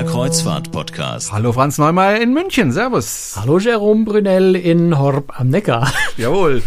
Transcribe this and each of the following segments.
Der Kreuzfahrt-Podcast. Hallo Franz Neumeier in München, Servus. Hallo Jerome Brunel in Horb am Neckar. Jawohl,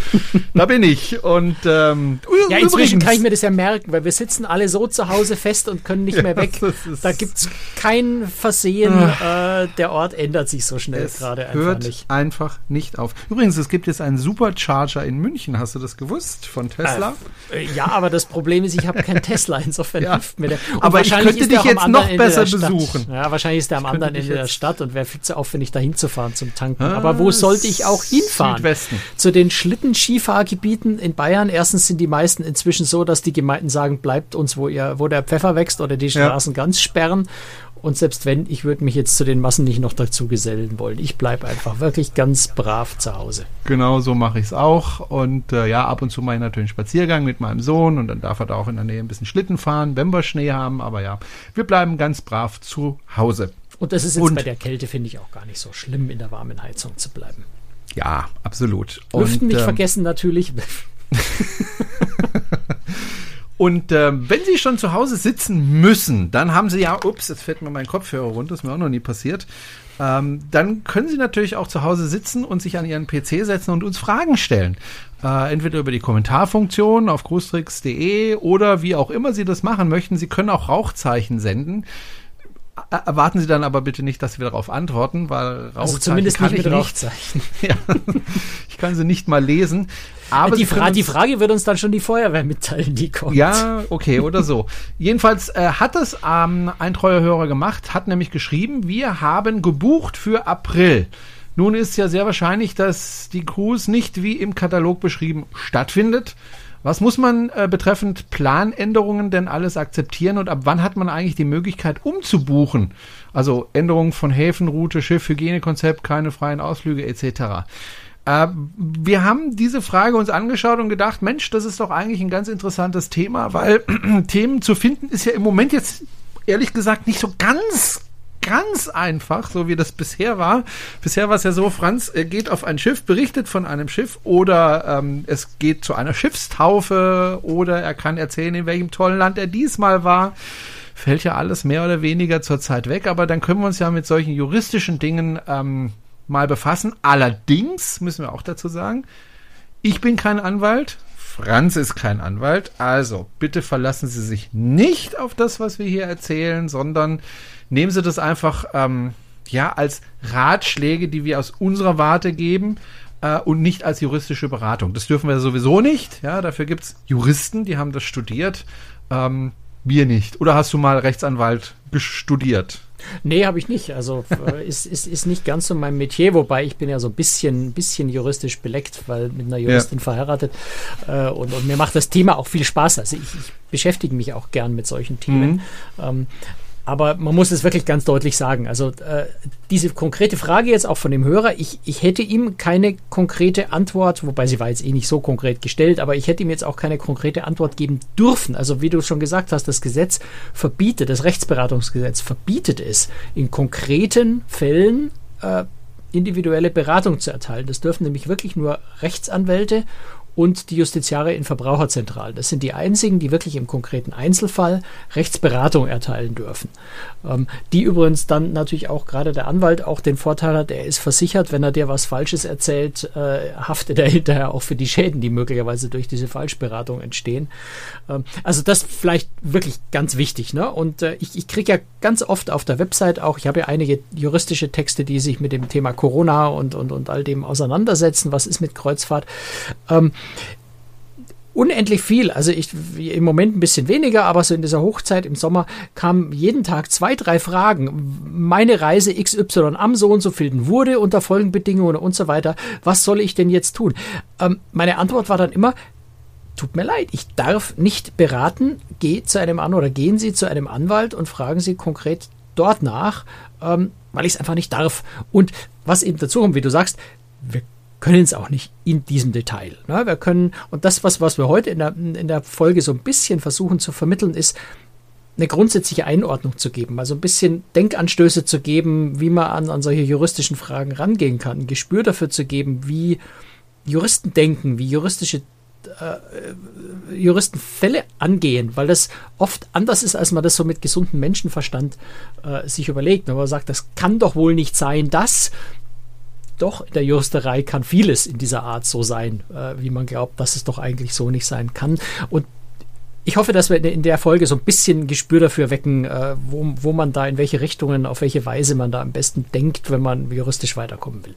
da bin ich. Und ähm, ja, inzwischen kann ich mir das ja merken, weil wir sitzen alle so zu Hause fest und können nicht ja, mehr weg. Da gibt es kein Versehen. äh, der Ort ändert sich so schnell gerade einfach hört nicht. einfach nicht auf. Übrigens, es gibt jetzt einen Supercharger in München. Hast du das gewusst von Tesla? Äh, ja, aber das Problem ist, ich habe keinen Tesla. Insofern ja. hilft mir der. Und aber ich könnte dich jetzt noch besser besuchen. Ja, wahrscheinlich ist der am anderen Ende der Stadt und wäre viel zu aufwendig, da hinzufahren zum Tanken. Ah, Aber wo sollte ich auch hinfahren? Südwesten. Zu den Schlittenskifahrgebieten in Bayern. Erstens sind die meisten inzwischen so, dass die Gemeinden sagen, bleibt uns, wo ihr, wo der Pfeffer wächst oder die Straßen ja. ganz sperren. Und selbst wenn, ich würde mich jetzt zu den Massen nicht noch dazu gesellen wollen. Ich bleibe einfach wirklich ganz brav zu Hause. Genau so mache ich es auch. Und äh, ja, ab und zu mache ich natürlich einen Spaziergang mit meinem Sohn und dann darf er da auch in der Nähe ein bisschen Schlitten fahren, wenn wir Schnee haben. Aber ja, wir bleiben ganz brav zu Hause. Und das ist jetzt und, bei der Kälte, finde ich, auch gar nicht so schlimm, in der warmen Heizung zu bleiben. Ja, absolut. Lüften und, nicht ähm, vergessen natürlich. Und äh, wenn Sie schon zu Hause sitzen müssen, dann haben Sie ja, ups, jetzt fällt mir mein Kopfhörer runter, ist mir auch noch nie passiert. Ähm, dann können Sie natürlich auch zu Hause sitzen und sich an Ihren PC setzen und uns Fragen stellen. Äh, entweder über die Kommentarfunktion auf cruestricks.de oder wie auch immer Sie das machen möchten. Sie können auch Rauchzeichen senden. Erwarten Sie dann aber bitte nicht, dass wir darauf antworten, weil Rauchzeichen also zumindest kann nicht mit Rauchzeichen. ja, ich kann sie nicht mal lesen. Aber die, Fra die, Frage wird uns dann schon die Feuerwehr mitteilen, die kommt. Ja, okay, oder so. Jedenfalls äh, hat es ähm, ein treuer Hörer gemacht, hat nämlich geschrieben, wir haben gebucht für April. Nun ist ja sehr wahrscheinlich, dass die Cruise nicht wie im Katalog beschrieben stattfindet. Was muss man äh, betreffend Planänderungen denn alles akzeptieren und ab wann hat man eigentlich die Möglichkeit umzubuchen? Also Änderungen von Häfen, Route, Schiff, Hygienekonzept, keine freien Ausflüge etc. Äh, wir haben diese Frage uns angeschaut und gedacht, Mensch, das ist doch eigentlich ein ganz interessantes Thema, weil Themen zu finden ist ja im Moment jetzt ehrlich gesagt nicht so ganz ganz einfach, so wie das bisher war. Bisher war es ja so, Franz geht auf ein Schiff, berichtet von einem Schiff oder ähm, es geht zu einer Schiffstaufe oder er kann erzählen, in welchem tollen Land er diesmal war. Fällt ja alles mehr oder weniger zur Zeit weg, aber dann können wir uns ja mit solchen juristischen Dingen ähm, mal befassen. Allerdings müssen wir auch dazu sagen, ich bin kein Anwalt, Franz ist kein Anwalt, also bitte verlassen Sie sich nicht auf das, was wir hier erzählen, sondern nehmen Sie das einfach ähm, ja als Ratschläge, die wir aus unserer Warte geben äh, und nicht als juristische Beratung. Das dürfen wir sowieso nicht. Ja, dafür gibt es Juristen, die haben das studiert. Ähm, wir nicht. Oder hast du mal Rechtsanwalt studiert? Nee, habe ich nicht. Also äh, ist, ist, ist nicht ganz so mein Metier, wobei ich bin ja so ein bisschen, bisschen juristisch beleckt, weil mit einer Juristin ja. verheiratet. Äh, und, und, mir macht das Thema auch viel Spaß. Also ich, ich beschäftige mich auch gern mit solchen Themen. Mhm. Ähm, aber man muss es wirklich ganz deutlich sagen. Also äh, diese konkrete Frage jetzt auch von dem Hörer, ich, ich hätte ihm keine konkrete Antwort, wobei sie war jetzt eh nicht so konkret gestellt, aber ich hätte ihm jetzt auch keine konkrete Antwort geben dürfen. Also wie du schon gesagt hast, das Gesetz verbietet, das Rechtsberatungsgesetz verbietet es, in konkreten Fällen äh, individuelle Beratung zu erteilen. Das dürfen nämlich wirklich nur Rechtsanwälte und die Justiziare in Verbraucherzentralen. Das sind die einzigen, die wirklich im konkreten Einzelfall Rechtsberatung erteilen dürfen. Ähm, die übrigens dann natürlich auch gerade der Anwalt auch den Vorteil hat, er ist versichert, wenn er dir was Falsches erzählt, äh, haftet er hinterher auch für die Schäden, die möglicherweise durch diese Falschberatung entstehen. Ähm, also das vielleicht wirklich ganz wichtig. Ne? Und äh, ich, ich kriege ja ganz oft auf der Website auch, ich habe ja einige juristische Texte, die sich mit dem Thema Corona und, und, und all dem auseinandersetzen, was ist mit Kreuzfahrt. Ähm, unendlich viel. Also ich im Moment ein bisschen weniger, aber so in dieser Hochzeit im Sommer kamen jeden Tag zwei, drei Fragen. Meine Reise XY am so und so vielen wurde unter Folgenbedingungen und so weiter. Was soll ich denn jetzt tun? Ähm, meine Antwort war dann immer, tut mir leid, ich darf nicht beraten. Geh zu einem An oder gehen Sie zu einem Anwalt und fragen Sie konkret dort nach, ähm, weil ich es einfach nicht darf. Und was eben dazu kommt, wie du sagst, wir können es auch nicht in diesem Detail. Ne? Wir können, und das, was, was wir heute in der, in der Folge so ein bisschen versuchen zu vermitteln, ist, eine grundsätzliche Einordnung zu geben, also ein bisschen Denkanstöße zu geben, wie man an, an solche juristischen Fragen rangehen kann, ein Gespür dafür zu geben, wie Juristen denken, wie juristische äh, Juristen Fälle angehen, weil das oft anders ist, als man das so mit gesundem Menschenverstand äh, sich überlegt. Wenn man sagt, das kann doch wohl nicht sein, dass doch in der Juristerei kann vieles in dieser Art so sein, äh, wie man glaubt, dass es doch eigentlich so nicht sein kann. Und ich hoffe, dass wir in der Folge so ein bisschen Gespür dafür wecken, äh, wo, wo man da in welche Richtungen, auf welche Weise man da am besten denkt, wenn man juristisch weiterkommen will.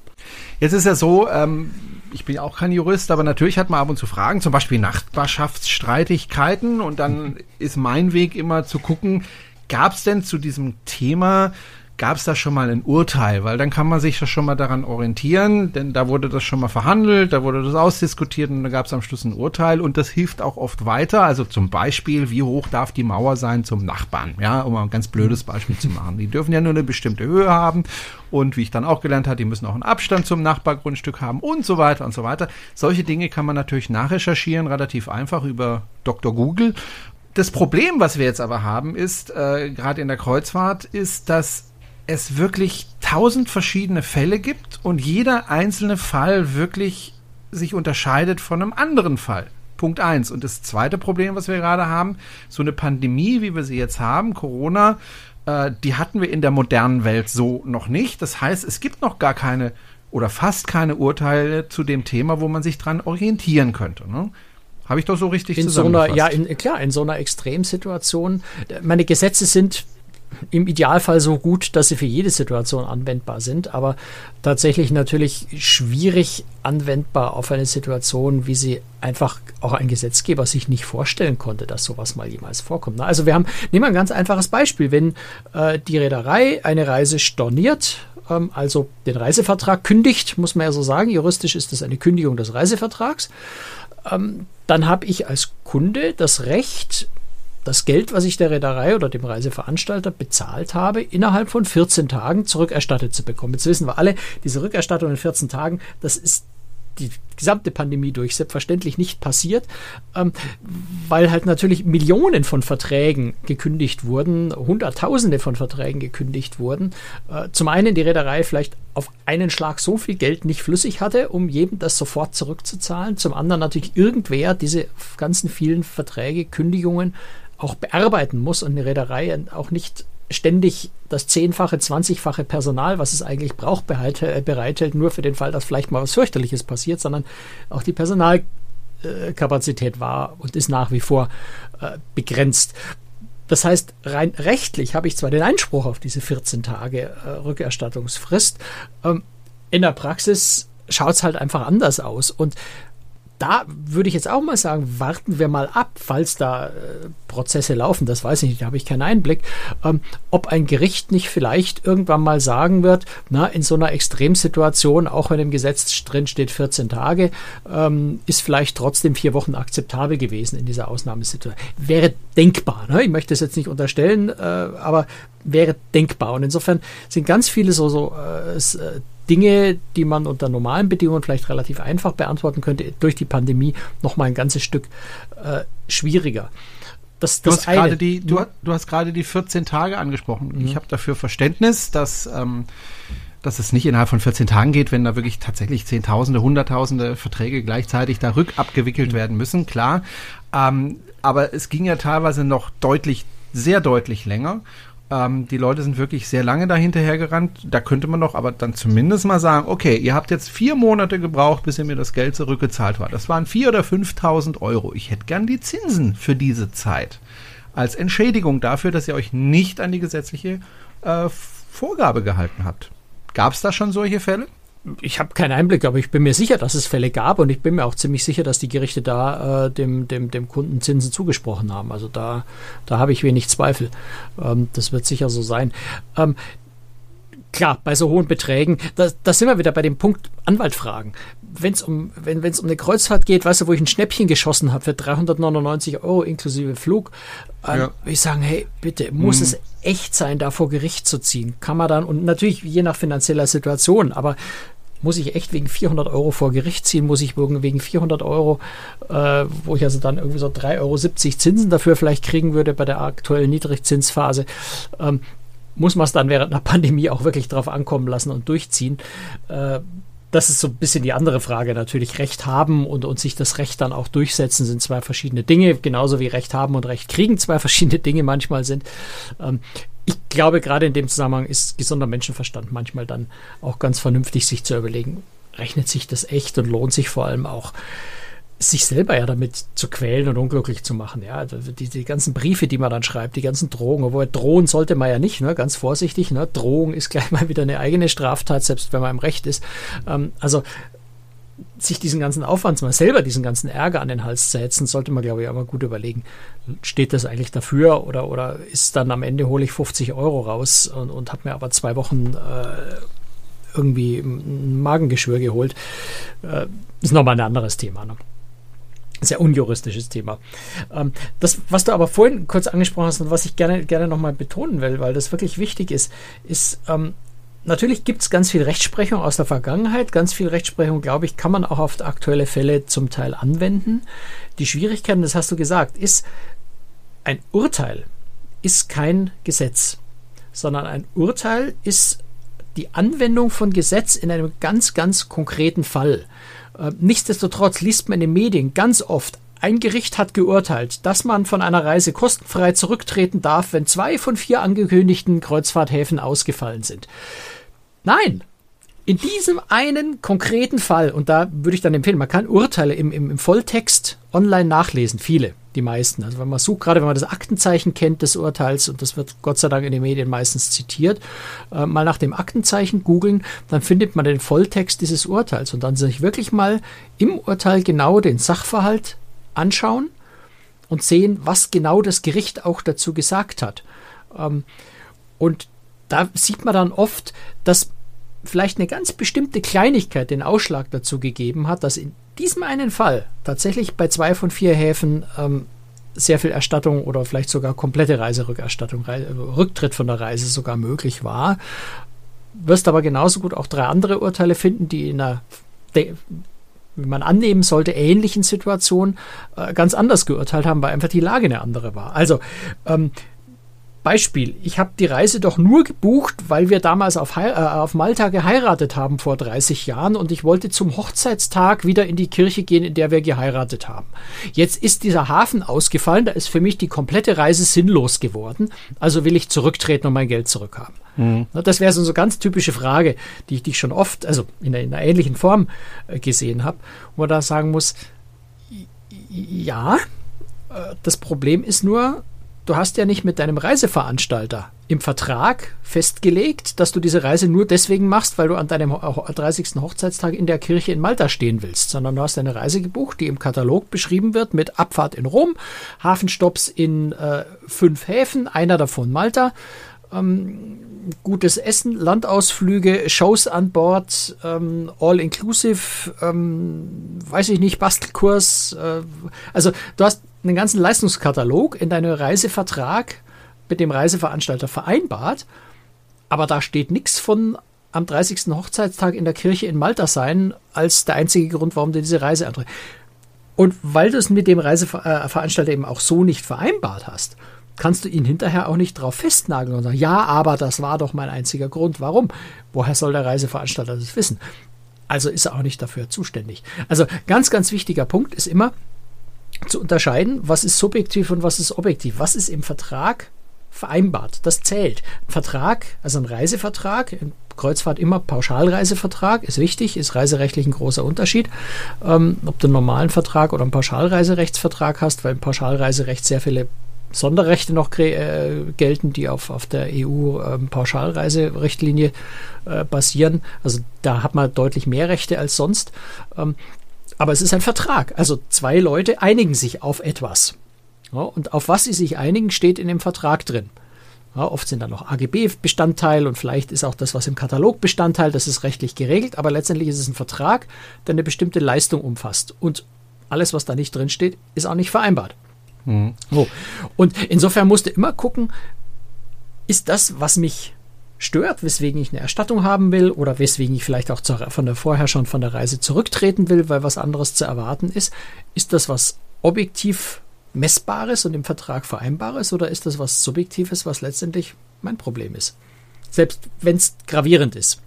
Jetzt ist ja so, ähm, ich bin auch kein Jurist, aber natürlich hat man ab und zu Fragen, zum Beispiel Nachbarschaftsstreitigkeiten und dann ist mein Weg immer zu gucken, gab es denn zu diesem Thema gab es da schon mal ein Urteil, weil dann kann man sich das schon mal daran orientieren, denn da wurde das schon mal verhandelt, da wurde das ausdiskutiert und da gab es am Schluss ein Urteil und das hilft auch oft weiter. Also zum Beispiel, wie hoch darf die Mauer sein zum Nachbarn? Ja, um ein ganz blödes Beispiel zu machen. Die dürfen ja nur eine bestimmte Höhe haben und wie ich dann auch gelernt habe, die müssen auch einen Abstand zum Nachbargrundstück haben und so weiter und so weiter. Solche Dinge kann man natürlich nachrecherchieren, relativ einfach über Dr. Google das Problem, was wir jetzt aber haben, ist, äh, gerade in der Kreuzfahrt, ist, dass es wirklich tausend verschiedene Fälle gibt und jeder einzelne Fall wirklich sich unterscheidet von einem anderen Fall. Punkt eins. Und das zweite Problem, was wir gerade haben, so eine Pandemie, wie wir sie jetzt haben, Corona, äh, die hatten wir in der modernen Welt so noch nicht. Das heißt, es gibt noch gar keine oder fast keine Urteile zu dem Thema, wo man sich dran orientieren könnte. Ne? Habe ich doch so richtig in? So einer, ja, in, klar, in so einer Extremsituation. Meine Gesetze sind im Idealfall so gut, dass sie für jede Situation anwendbar sind, aber tatsächlich natürlich schwierig anwendbar auf eine Situation, wie sie einfach auch ein Gesetzgeber sich nicht vorstellen konnte, dass sowas mal jemals vorkommt. Also wir haben, nehmen wir ein ganz einfaches Beispiel, wenn äh, die Reederei eine Reise storniert, ähm, also den Reisevertrag kündigt, muss man ja so sagen, juristisch ist das eine Kündigung des Reisevertrags, ähm, dann habe ich als Kunde das Recht, das Geld, was ich der Reederei oder dem Reiseveranstalter bezahlt habe, innerhalb von 14 Tagen zurückerstattet zu bekommen. Jetzt wissen wir alle, diese Rückerstattung in 14 Tagen, das ist die gesamte Pandemie durch selbstverständlich nicht passiert, ähm, weil halt natürlich Millionen von Verträgen gekündigt wurden, Hunderttausende von Verträgen gekündigt wurden. Äh, zum einen die Reederei vielleicht auf einen Schlag so viel Geld nicht flüssig hatte, um jedem das sofort zurückzuzahlen. Zum anderen natürlich irgendwer diese ganzen vielen Verträge, Kündigungen auch bearbeiten muss und eine Reederei auch nicht ständig das zehnfache, zwanzigfache Personal, was es eigentlich braucht, behalte, bereithält, nur für den Fall, dass vielleicht mal was fürchterliches passiert, sondern auch die Personalkapazität war und ist nach wie vor äh, begrenzt. Das heißt, rein rechtlich habe ich zwar den Einspruch auf diese 14 Tage äh, Rückerstattungsfrist, ähm, in der Praxis schaut es halt einfach anders aus. Und da würde ich jetzt auch mal sagen, warten wir mal ab, falls da äh, Prozesse laufen, das weiß ich nicht, da habe ich keinen Einblick, ähm, ob ein Gericht nicht vielleicht irgendwann mal sagen wird, na, in so einer Extremsituation, auch wenn im Gesetz drin steht 14 Tage, ähm, ist vielleicht trotzdem vier Wochen akzeptabel gewesen in dieser Ausnahmesituation. Wäre denkbar, ne? ich möchte es jetzt nicht unterstellen, äh, aber wäre denkbar. Und insofern sind ganz viele so, so äh, äh Dinge, die man unter normalen Bedingungen vielleicht relativ einfach beantworten könnte, durch die Pandemie noch mal ein ganzes Stück äh, schwieriger. Das, das du, hast die, du, du, hast gerade die 14 Tage angesprochen. Mhm. Ich habe dafür Verständnis, dass, ähm, dass es nicht innerhalb von 14 Tagen geht, wenn da wirklich tatsächlich Zehntausende, Hunderttausende Verträge gleichzeitig da rückabgewickelt mhm. werden müssen, klar. Ähm, aber es ging ja teilweise noch deutlich, sehr deutlich länger. Ähm, die Leute sind wirklich sehr lange dahinterher gerannt. Da könnte man doch aber dann zumindest mal sagen, okay, ihr habt jetzt vier Monate gebraucht, bis ihr mir das Geld zurückgezahlt war. Das waren vier oder 5.000 Euro. Ich hätte gern die Zinsen für diese Zeit. Als Entschädigung dafür, dass ihr euch nicht an die gesetzliche äh, Vorgabe gehalten habt. Gab es da schon solche Fälle? Ich habe keinen Einblick, aber ich bin mir sicher, dass es Fälle gab und ich bin mir auch ziemlich sicher, dass die Gerichte da äh, dem, dem, dem Kunden Zinsen zugesprochen haben. Also da, da habe ich wenig Zweifel. Ähm, das wird sicher so sein. Ähm, klar, bei so hohen Beträgen, da, da sind wir wieder bei dem Punkt Anwaltfragen. Wenn's um, wenn es um eine Kreuzfahrt geht, weißt du, wo ich ein Schnäppchen geschossen habe für 399 Euro inklusive Flug, äh, ja. ich sagen, hey, bitte, muss mhm. es echt sein, da vor Gericht zu ziehen? Kann man dann, und natürlich je nach finanzieller Situation, aber muss ich echt wegen 400 Euro vor Gericht ziehen, muss ich wegen 400 Euro, äh, wo ich also dann irgendwie so 3,70 Euro Zinsen dafür vielleicht kriegen würde bei der aktuellen Niedrigzinsphase, ähm, muss man es dann während einer Pandemie auch wirklich drauf ankommen lassen und durchziehen. Äh, das ist so ein bisschen die andere Frage. Natürlich Recht haben und, und sich das Recht dann auch durchsetzen sind zwei verschiedene Dinge, genauso wie Recht haben und Recht kriegen zwei verschiedene Dinge manchmal sind. Ähm, ich glaube, gerade in dem Zusammenhang ist gesunder Menschenverstand manchmal dann auch ganz vernünftig, sich zu überlegen, rechnet sich das echt und lohnt sich vor allem auch sich selber ja damit zu quälen und unglücklich zu machen. Ja, also die, die ganzen Briefe, die man dann schreibt, die ganzen Drohungen, obwohl drohen sollte man ja nicht, ne? ganz vorsichtig. Ne? Drohung ist gleich mal wieder eine eigene Straftat, selbst wenn man im Recht ist. Ähm, also sich diesen ganzen Aufwand mal selber diesen ganzen Ärger an den Hals zu setzen, sollte man, glaube ich, aber gut überlegen, steht das eigentlich dafür oder, oder ist dann am Ende hole ich 50 Euro raus und, und habe mir aber zwei Wochen äh, irgendwie ein Magengeschwür geholt. Äh, ist nochmal ein anderes Thema. Ne? Sehr unjuristisches Thema. Ähm, das, was du aber vorhin kurz angesprochen hast und was ich gerne, gerne nochmal betonen will, weil das wirklich wichtig ist, ist, ähm, natürlich gibt es ganz viel Rechtsprechung aus der Vergangenheit. Ganz viel Rechtsprechung, glaube ich, kann man auch auf aktuelle Fälle zum Teil anwenden. Die Schwierigkeiten, das hast du gesagt, ist, ein Urteil ist kein Gesetz, sondern ein Urteil ist die Anwendung von Gesetz in einem ganz, ganz konkreten Fall. Äh, nichtsdestotrotz liest man in den Medien ganz oft, ein Gericht hat geurteilt, dass man von einer Reise kostenfrei zurücktreten darf, wenn zwei von vier angekündigten Kreuzfahrthäfen ausgefallen sind. Nein, in diesem einen konkreten Fall, und da würde ich dann empfehlen, man kann Urteile im, im, im Volltext online nachlesen, viele die meisten. Also wenn man sucht, gerade wenn man das Aktenzeichen kennt des Urteils, und das wird Gott sei Dank in den Medien meistens zitiert, äh, mal nach dem Aktenzeichen googeln, dann findet man den Volltext dieses Urteils und dann sich wirklich mal im Urteil genau den Sachverhalt anschauen und sehen, was genau das Gericht auch dazu gesagt hat. Ähm, und da sieht man dann oft, dass vielleicht eine ganz bestimmte Kleinigkeit den Ausschlag dazu gegeben hat, dass in diesem einen Fall tatsächlich bei zwei von vier Häfen ähm, sehr viel Erstattung oder vielleicht sogar komplette Reiserückerstattung, Rücktritt von der Reise sogar möglich war. Wirst aber genauso gut auch drei andere Urteile finden, die in einer, wie man annehmen sollte, ähnlichen Situation äh, ganz anders geurteilt haben, weil einfach die Lage eine andere war. Also ähm, Beispiel, ich habe die Reise doch nur gebucht, weil wir damals auf, äh, auf, Malta geheiratet haben vor 30 Jahren und ich wollte zum Hochzeitstag wieder in die Kirche gehen, in der wir geheiratet haben. Jetzt ist dieser Hafen ausgefallen, da ist für mich die komplette Reise sinnlos geworden, also will ich zurücktreten und mein Geld zurückhaben. Mhm. Das wäre so eine ganz typische Frage, die ich, die ich schon oft, also in einer, in einer ähnlichen Form äh, gesehen habe, wo man da sagen muss, ja, äh, das Problem ist nur, du hast ja nicht mit deinem Reiseveranstalter im Vertrag festgelegt, dass du diese Reise nur deswegen machst, weil du an deinem 30. Hochzeitstag in der Kirche in Malta stehen willst, sondern du hast eine Reise gebucht, die im Katalog beschrieben wird mit Abfahrt in Rom, Hafenstopps in äh, fünf Häfen, einer davon Malta. Ähm, gutes Essen, Landausflüge, Shows an Bord, ähm, all-inclusive, ähm, weiß ich nicht, Bastelkurs. Äh, also du hast einen ganzen Leistungskatalog in deinem Reisevertrag mit dem Reiseveranstalter vereinbart, aber da steht nichts von am 30. Hochzeitstag in der Kirche in Malta sein als der einzige Grund, warum du diese Reise antrittst. Und weil du es mit dem Reiseveranstalter eben auch so nicht vereinbart hast, kannst du ihn hinterher auch nicht drauf festnageln und sagen, ja, aber das war doch mein einziger Grund. Warum? Woher soll der Reiseveranstalter das wissen? Also ist er auch nicht dafür zuständig. Also ganz, ganz wichtiger Punkt ist immer zu unterscheiden, was ist subjektiv und was ist objektiv. Was ist im Vertrag vereinbart? Das zählt. Ein Vertrag, also ein Reisevertrag, Kreuzfahrt immer Pauschalreisevertrag, ist wichtig, ist reiserechtlich ein großer Unterschied. Ähm, ob du einen normalen Vertrag oder einen Pauschalreiserechtsvertrag hast, weil im Pauschalreiserecht sehr viele Sonderrechte noch äh, gelten, die auf, auf der EU-Pauschalreiserichtlinie ähm, äh, basieren. Also da hat man deutlich mehr Rechte als sonst. Ähm, aber es ist ein Vertrag. Also zwei Leute einigen sich auf etwas. Ja, und auf was sie sich einigen, steht in dem Vertrag drin. Ja, oft sind da noch AGB-Bestandteil und vielleicht ist auch das, was im Katalog Bestandteil, das ist rechtlich geregelt, aber letztendlich ist es ein Vertrag, der eine bestimmte Leistung umfasst. Und alles, was da nicht drin steht, ist auch nicht vereinbart. Mhm. So. Und insofern musst du immer gucken, ist das, was mich stört, weswegen ich eine Erstattung haben will oder weswegen ich vielleicht auch von der vorher schon von der Reise zurücktreten will, weil was anderes zu erwarten ist, ist das was objektiv messbares und im Vertrag vereinbares oder ist das was subjektives, was letztendlich mein Problem ist? Selbst wenn es gravierend ist.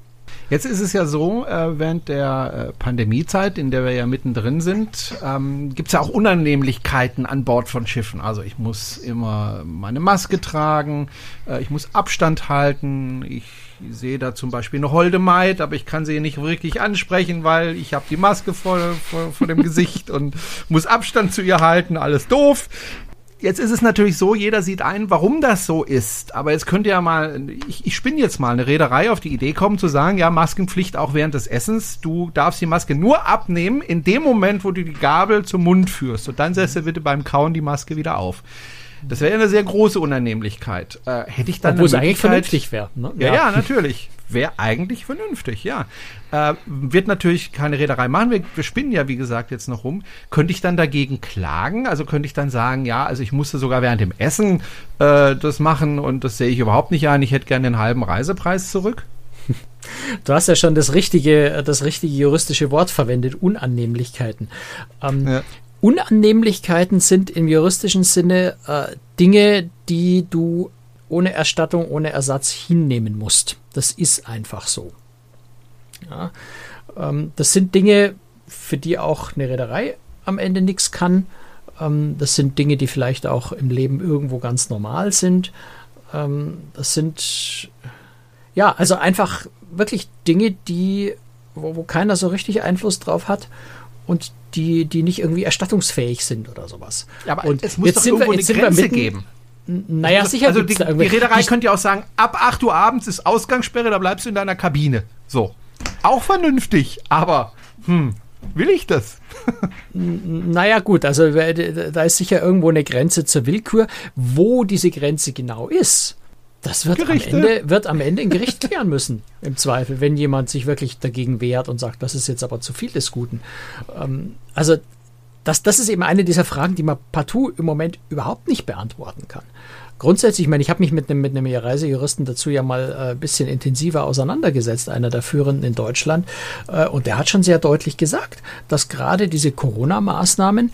Jetzt ist es ja so, äh, während der äh, Pandemiezeit, in der wir ja mittendrin sind, ähm, gibt es ja auch Unannehmlichkeiten an Bord von Schiffen. Also ich muss immer meine Maske tragen, äh, ich muss Abstand halten, ich sehe da zum Beispiel eine holde Maid, aber ich kann sie nicht wirklich ansprechen, weil ich habe die Maske vor, vor, vor dem Gesicht und muss Abstand zu ihr halten, alles doof. Jetzt ist es natürlich so, jeder sieht ein, warum das so ist. Aber jetzt könnt ihr ja mal, ich, ich spinne jetzt mal eine Reederei auf die Idee kommen zu sagen, ja, Maskenpflicht auch während des Essens. Du darfst die Maske nur abnehmen in dem Moment, wo du die Gabel zum Mund führst. Und dann setzt du bitte beim Kauen die Maske wieder auf. Das wäre eine sehr große Unannehmlichkeit. Äh, hätte ich dann Obwohl es eigentlich vernünftig wäre. Ne? Ja, ja, ja, natürlich. Wäre eigentlich vernünftig, ja. Äh, wird natürlich keine Reederei machen. Wir, wir spinnen ja, wie gesagt, jetzt noch rum. Könnte ich dann dagegen klagen? Also könnte ich dann sagen, ja, also ich musste sogar während dem Essen äh, das machen und das sehe ich überhaupt nicht ein. Ich hätte gerne den halben Reisepreis zurück. Du hast ja schon das richtige, das richtige juristische Wort verwendet, Unannehmlichkeiten. Ähm, ja. Unannehmlichkeiten sind im juristischen Sinne äh, Dinge, die du ohne Erstattung, ohne Ersatz hinnehmen musst. Das ist einfach so. Ja, ähm, das sind Dinge, für die auch eine Reederei am Ende nichts kann. Ähm, das sind Dinge, die vielleicht auch im Leben irgendwo ganz normal sind. Ähm, das sind ja, also einfach wirklich Dinge, die, wo, wo keiner so richtig Einfluss drauf hat und die, die nicht irgendwie erstattungsfähig sind oder sowas. Ja, aber und es muss doch irgendwo wir, eine Grenze mitten, geben. Naja, sicher. Also die, die Reederei könnte ja auch sagen, ab 8 Uhr abends ist Ausgangssperre, da bleibst du in deiner Kabine. So. Auch vernünftig, aber hm, will ich das? naja, gut, also da ist sicher irgendwo eine Grenze zur Willkür. Wo diese Grenze genau ist, das wird am, Ende, wird am Ende ein Gericht klären müssen, im Zweifel, wenn jemand sich wirklich dagegen wehrt und sagt, das ist jetzt aber zu viel des Guten. Ähm, also das, das ist eben eine dieser Fragen, die man partout im Moment überhaupt nicht beantworten kann. Grundsätzlich, ich meine, ich habe mich mit einem, mit einem Reisejuristen dazu ja mal ein äh, bisschen intensiver auseinandergesetzt, einer der führenden in Deutschland. Äh, und der hat schon sehr deutlich gesagt, dass gerade diese Corona-Maßnahmen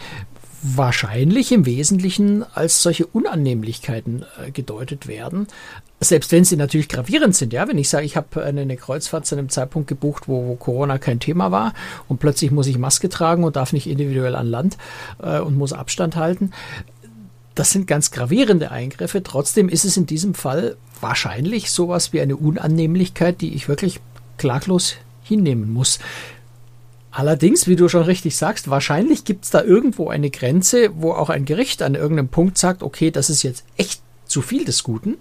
wahrscheinlich im Wesentlichen als solche Unannehmlichkeiten äh, gedeutet werden. Selbst wenn sie natürlich gravierend sind, ja, wenn ich sage, ich habe eine, eine, Kreuzfahrt zu einem Zeitpunkt gebucht, wo, wo, Corona kein Thema war und plötzlich muss ich Maske tragen und darf nicht individuell an Land äh, und muss Abstand halten. Das sind ganz gravierende Eingriffe. Trotzdem ist es in diesem Fall wahrscheinlich sowas wie eine Unannehmlichkeit, die ich wirklich klaglos hinnehmen muss. Allerdings, wie du schon richtig sagst, wahrscheinlich gibt es da irgendwo eine Grenze, wo auch ein Gericht an irgendeinem Punkt sagt, okay, das ist jetzt echt zu viel des Guten.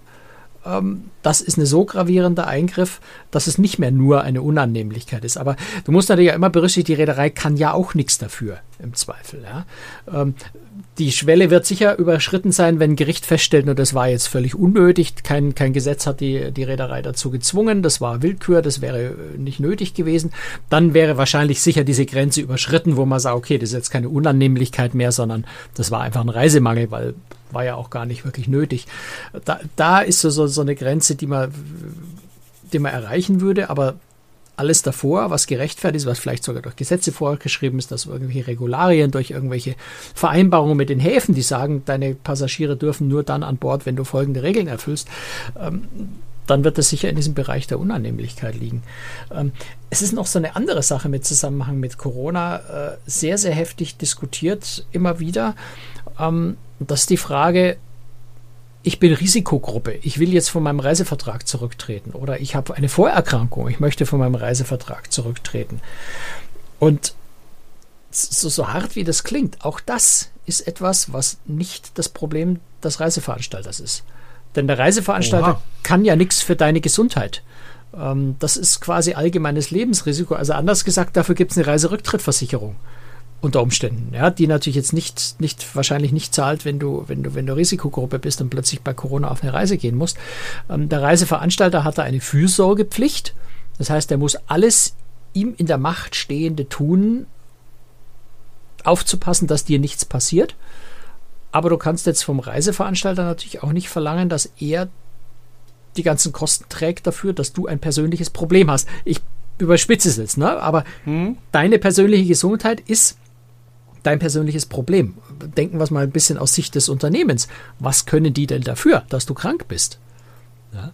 Ähm, das ist ein so gravierender Eingriff, dass es nicht mehr nur eine Unannehmlichkeit ist. Aber du musst natürlich ja immer berücksichtigen, die Reederei kann ja auch nichts dafür, im Zweifel. Ja. Ähm, die Schwelle wird sicher überschritten sein, wenn ein Gericht feststellt, nur das war jetzt völlig unnötig. Kein, kein Gesetz hat die, die Reederei dazu gezwungen. Das war Willkür, das wäre nicht nötig gewesen. Dann wäre wahrscheinlich sicher diese Grenze überschritten, wo man sagt, okay, das ist jetzt keine Unannehmlichkeit mehr, sondern das war einfach ein Reisemangel, weil war ja auch gar nicht wirklich nötig. Da, da ist so, so, eine Grenze, die man, die man erreichen würde, aber alles davor, was gerechtfertigt ist, was vielleicht sogar durch Gesetze vorgeschrieben ist, dass irgendwelche Regularien, durch irgendwelche Vereinbarungen mit den Häfen, die sagen, deine Passagiere dürfen nur dann an Bord, wenn du folgende Regeln erfüllst, ähm, dann wird es sicher in diesem Bereich der Unannehmlichkeit liegen. Ähm, es ist noch so eine andere Sache mit Zusammenhang mit Corona, äh, sehr, sehr heftig diskutiert immer wieder. Ähm, das ist die Frage, ich bin Risikogruppe, ich will jetzt von meinem Reisevertrag zurücktreten oder ich habe eine Vorerkrankung, ich möchte von meinem Reisevertrag zurücktreten. Und so, so hart wie das klingt, auch das ist etwas, was nicht das Problem des Reiseveranstalters ist. Denn der Reiseveranstalter Oha. kann ja nichts für deine Gesundheit. Ähm, das ist quasi allgemeines Lebensrisiko. Also anders gesagt, dafür gibt es eine Reiserücktrittversicherung unter Umständen, ja, die natürlich jetzt nicht, nicht, wahrscheinlich nicht zahlt, wenn du, wenn du, wenn du Risikogruppe bist und plötzlich bei Corona auf eine Reise gehen musst. Ähm, der Reiseveranstalter hat da eine Fürsorgepflicht. Das heißt, er muss alles ihm in der Macht Stehende tun, aufzupassen, dass dir nichts passiert. Aber du kannst jetzt vom Reiseveranstalter natürlich auch nicht verlangen, dass er die ganzen Kosten trägt dafür, dass du ein persönliches Problem hast. Ich überspitze es jetzt, ne? aber hm. deine persönliche Gesundheit ist dein persönliches Problem. Denken wir es mal ein bisschen aus Sicht des Unternehmens. Was können die denn dafür, dass du krank bist? Ja?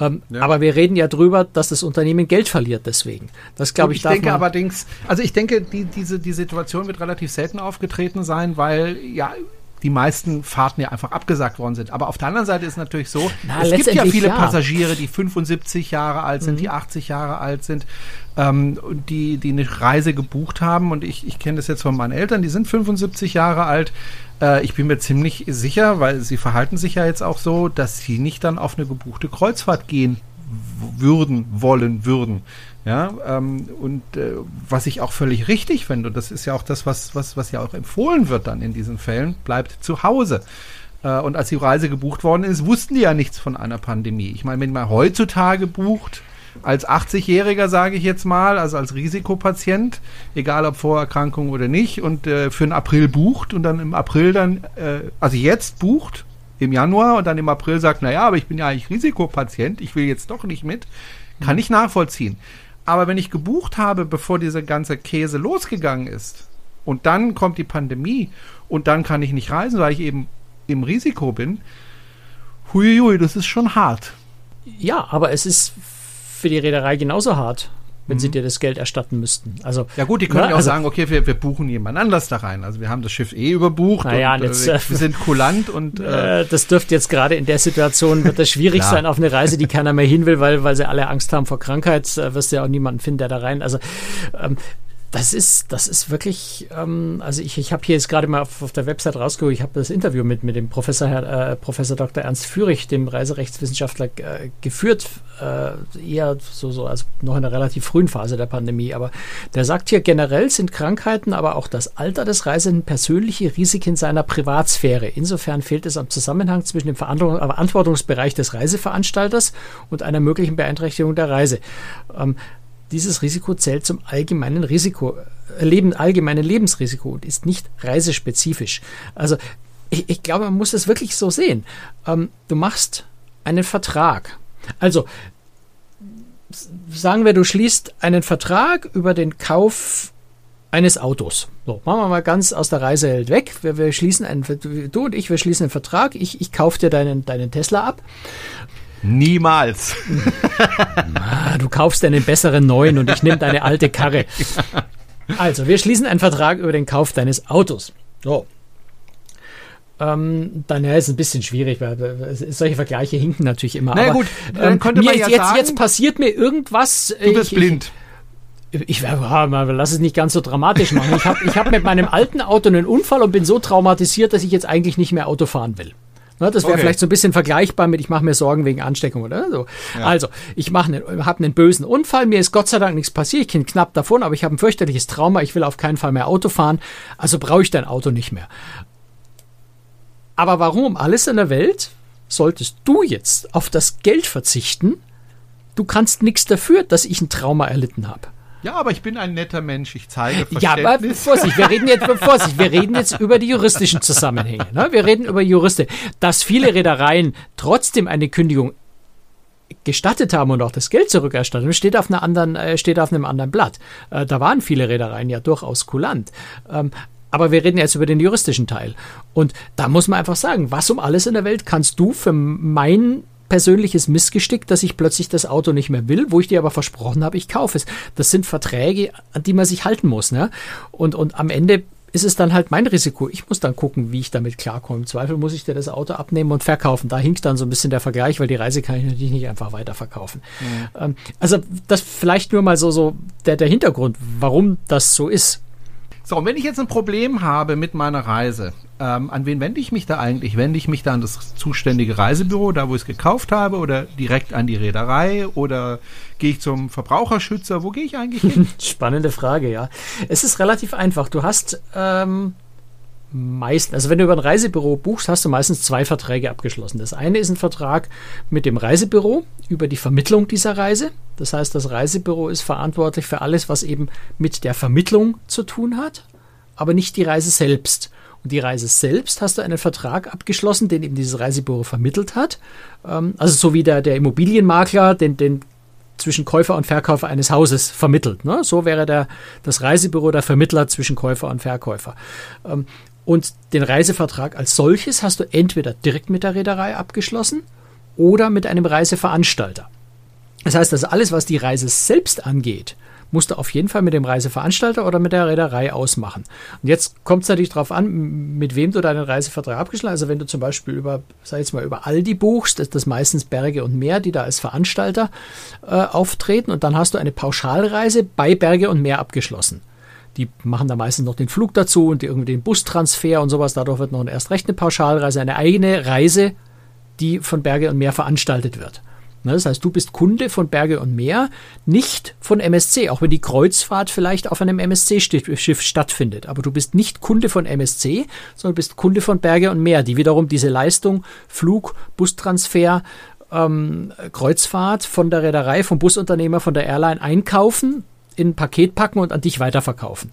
Ähm, ja. Aber wir reden ja drüber, dass das Unternehmen Geld verliert deswegen. Das glaube ich. Ich denke allerdings, also ich denke, die, diese die Situation wird relativ selten aufgetreten sein, weil ja die meisten Fahrten ja einfach abgesagt worden sind. Aber auf der anderen Seite ist natürlich so, Na, es gibt ja viele ja. Passagiere, die 75 Jahre alt sind, mhm. die 80 Jahre alt sind, ähm, die, die eine Reise gebucht haben. Und ich, ich kenne das jetzt von meinen Eltern, die sind 75 Jahre alt. Äh, ich bin mir ziemlich sicher, weil sie verhalten sich ja jetzt auch so, dass sie nicht dann auf eine gebuchte Kreuzfahrt gehen würden, wollen, würden. Ja, ähm, und äh, was ich auch völlig richtig finde, und das ist ja auch das, was, was, was ja auch empfohlen wird dann in diesen Fällen, bleibt zu Hause. Äh, und als die Reise gebucht worden ist, wussten die ja nichts von einer Pandemie. Ich meine, wenn man heutzutage bucht, als 80-Jähriger, sage ich jetzt mal, also als Risikopatient, egal ob Vorerkrankung oder nicht, und äh, für den April bucht und dann im April dann, äh, also jetzt bucht, im Januar und dann im April sagt, naja, aber ich bin ja eigentlich Risikopatient, ich will jetzt doch nicht mit, kann ich nachvollziehen. Aber wenn ich gebucht habe, bevor dieser ganze Käse losgegangen ist, und dann kommt die Pandemie und dann kann ich nicht reisen, weil ich eben im Risiko bin, huiui, das ist schon hart. Ja, aber es ist für die Reederei genauso hart wenn mhm. sie dir das Geld erstatten müssten. Also, ja gut, die können ja ne, auch also, sagen, okay, wir, wir buchen jemand anders da rein. Also wir haben das Schiff eh überbucht naja, und, jetzt, äh, wir sind kulant und äh, das dürfte jetzt gerade in der Situation wird das schwierig sein auf eine Reise, die keiner mehr hin will, weil weil sie alle Angst haben vor Krankheit. Äh, wirst du ja auch niemanden finden, der da rein. Also ähm, das ist, das ist wirklich, ähm, also ich, ich habe hier jetzt gerade mal auf, auf der Website rausgeholt, ich habe das Interview mit, mit dem Professor, Herr, äh, Professor Dr. Ernst Führig, dem Reiserechtswissenschaftler, äh, geführt, äh, eher so, so, also noch in einer relativ frühen Phase der Pandemie. Aber der sagt hier, generell sind Krankheiten, aber auch das Alter des Reisenden persönliche Risiken seiner Privatsphäre. Insofern fehlt es am Zusammenhang zwischen dem Verantwortungsbereich des Reiseveranstalters und einer möglichen Beeinträchtigung der Reise. Ähm, dieses Risiko zählt zum allgemeinen Risiko, äh, Leben, allgemeinen Lebensrisiko und ist nicht reisespezifisch. Also ich, ich glaube, man muss es wirklich so sehen. Ähm, du machst einen Vertrag. Also sagen wir, du schließt einen Vertrag über den Kauf eines Autos. So, machen wir mal ganz aus der Reisewelt weg. Wir, wir schließen einen, du und ich, wir schließen einen Vertrag. Ich, ich kaufe dir deinen, deinen Tesla ab. Niemals. Ah, du kaufst einen besseren neuen und ich nehme deine alte Karre. Also, wir schließen einen Vertrag über den Kauf deines Autos. So. Ähm, dann ja, ist es ein bisschen schwierig, weil solche Vergleiche hinken natürlich immer. Na naja, gut, dann ähm, könnte man ja jetzt, sagen, jetzt passiert mir irgendwas. Du bist ich, blind. Ich, ich lass es nicht ganz so dramatisch machen. Ich habe ich hab mit meinem alten Auto einen Unfall und bin so traumatisiert, dass ich jetzt eigentlich nicht mehr Auto fahren will. Ne, das wäre okay. vielleicht so ein bisschen vergleichbar mit, ich mache mir Sorgen wegen Ansteckung oder so. Ja. Also, ich mache einen, habe einen bösen Unfall, mir ist Gott sei Dank nichts passiert, ich bin knapp davon, aber ich habe ein fürchterliches Trauma, ich will auf keinen Fall mehr Auto fahren, also brauche ich dein Auto nicht mehr. Aber warum alles in der Welt solltest du jetzt auf das Geld verzichten? Du kannst nichts dafür, dass ich ein Trauma erlitten habe. Ja, aber ich bin ein netter Mensch, ich zeige Verständnis. Ja, aber Vorsicht, wir reden jetzt, Vorsicht, wir reden jetzt über die juristischen Zusammenhänge. Ne? Wir reden über Juristen. Dass viele Reedereien trotzdem eine Kündigung gestattet haben und auch das Geld zurückerstattet, steht auf, einer anderen, äh, steht auf einem anderen Blatt. Äh, da waren viele Reedereien ja durchaus kulant. Ähm, aber wir reden jetzt über den juristischen Teil. Und da muss man einfach sagen, was um alles in der Welt kannst du für mein persönliches Missgestick, dass ich plötzlich das Auto nicht mehr will, wo ich dir aber versprochen habe, ich kaufe es. Das sind Verträge, an die man sich halten muss. Ne? Und, und am Ende ist es dann halt mein Risiko. Ich muss dann gucken, wie ich damit klarkomme. Im Zweifel muss ich dir das Auto abnehmen und verkaufen. Da hinkt dann so ein bisschen der Vergleich, weil die Reise kann ich natürlich nicht einfach weiterverkaufen. Mhm. also das vielleicht nur mal so, so der, der Hintergrund, warum das so ist. So, und wenn ich jetzt ein Problem habe mit meiner Reise, ähm, an wen wende ich mich da eigentlich? Wende ich mich da an das zuständige Reisebüro, da wo ich es gekauft habe, oder direkt an die Reederei oder gehe ich zum Verbraucherschützer? Wo gehe ich eigentlich hin? Spannende Frage, ja. Es ist relativ einfach. Du hast ähm, meistens, also wenn du über ein Reisebüro buchst, hast du meistens zwei Verträge abgeschlossen. Das eine ist ein Vertrag mit dem Reisebüro über die Vermittlung dieser Reise. Das heißt, das Reisebüro ist verantwortlich für alles, was eben mit der Vermittlung zu tun hat, aber nicht die Reise selbst. Und die Reise selbst hast du einen Vertrag abgeschlossen, den eben dieses Reisebüro vermittelt hat. Ähm, also so wie der, der Immobilienmakler den, den zwischen Käufer und Verkäufer eines Hauses vermittelt. Ne? So wäre der, das Reisebüro der Vermittler zwischen Käufer und Verkäufer. Ähm, und den Reisevertrag als solches hast du entweder direkt mit der Reederei abgeschlossen oder mit einem Reiseveranstalter. Das heißt, dass alles, was die Reise selbst angeht, musst du auf jeden Fall mit dem Reiseveranstalter oder mit der Reederei ausmachen. Und jetzt kommt es natürlich darauf an, mit wem du deinen Reisevertrag abgeschlossen hast. Also wenn du zum Beispiel über, sag jetzt mal, über Aldi buchst, ist das meistens Berge und Meer, die da als Veranstalter äh, auftreten und dann hast du eine Pauschalreise bei Berge und Meer abgeschlossen. Die machen da meistens noch den Flug dazu und irgendwie den Bustransfer und sowas. Dadurch wird noch erst recht eine Pauschalreise, eine eigene Reise, die von Berge und Meer veranstaltet wird. Ne, das heißt, du bist Kunde von Berge und Meer, nicht von MSC, auch wenn die Kreuzfahrt vielleicht auf einem MSC-Schiff stattfindet. Aber du bist nicht Kunde von MSC, sondern bist Kunde von Berge und Meer, die wiederum diese Leistung, Flug, Bustransfer, ähm, Kreuzfahrt von der Reederei, vom Busunternehmer, von der Airline einkaufen, in ein Paket packen und an dich weiterverkaufen.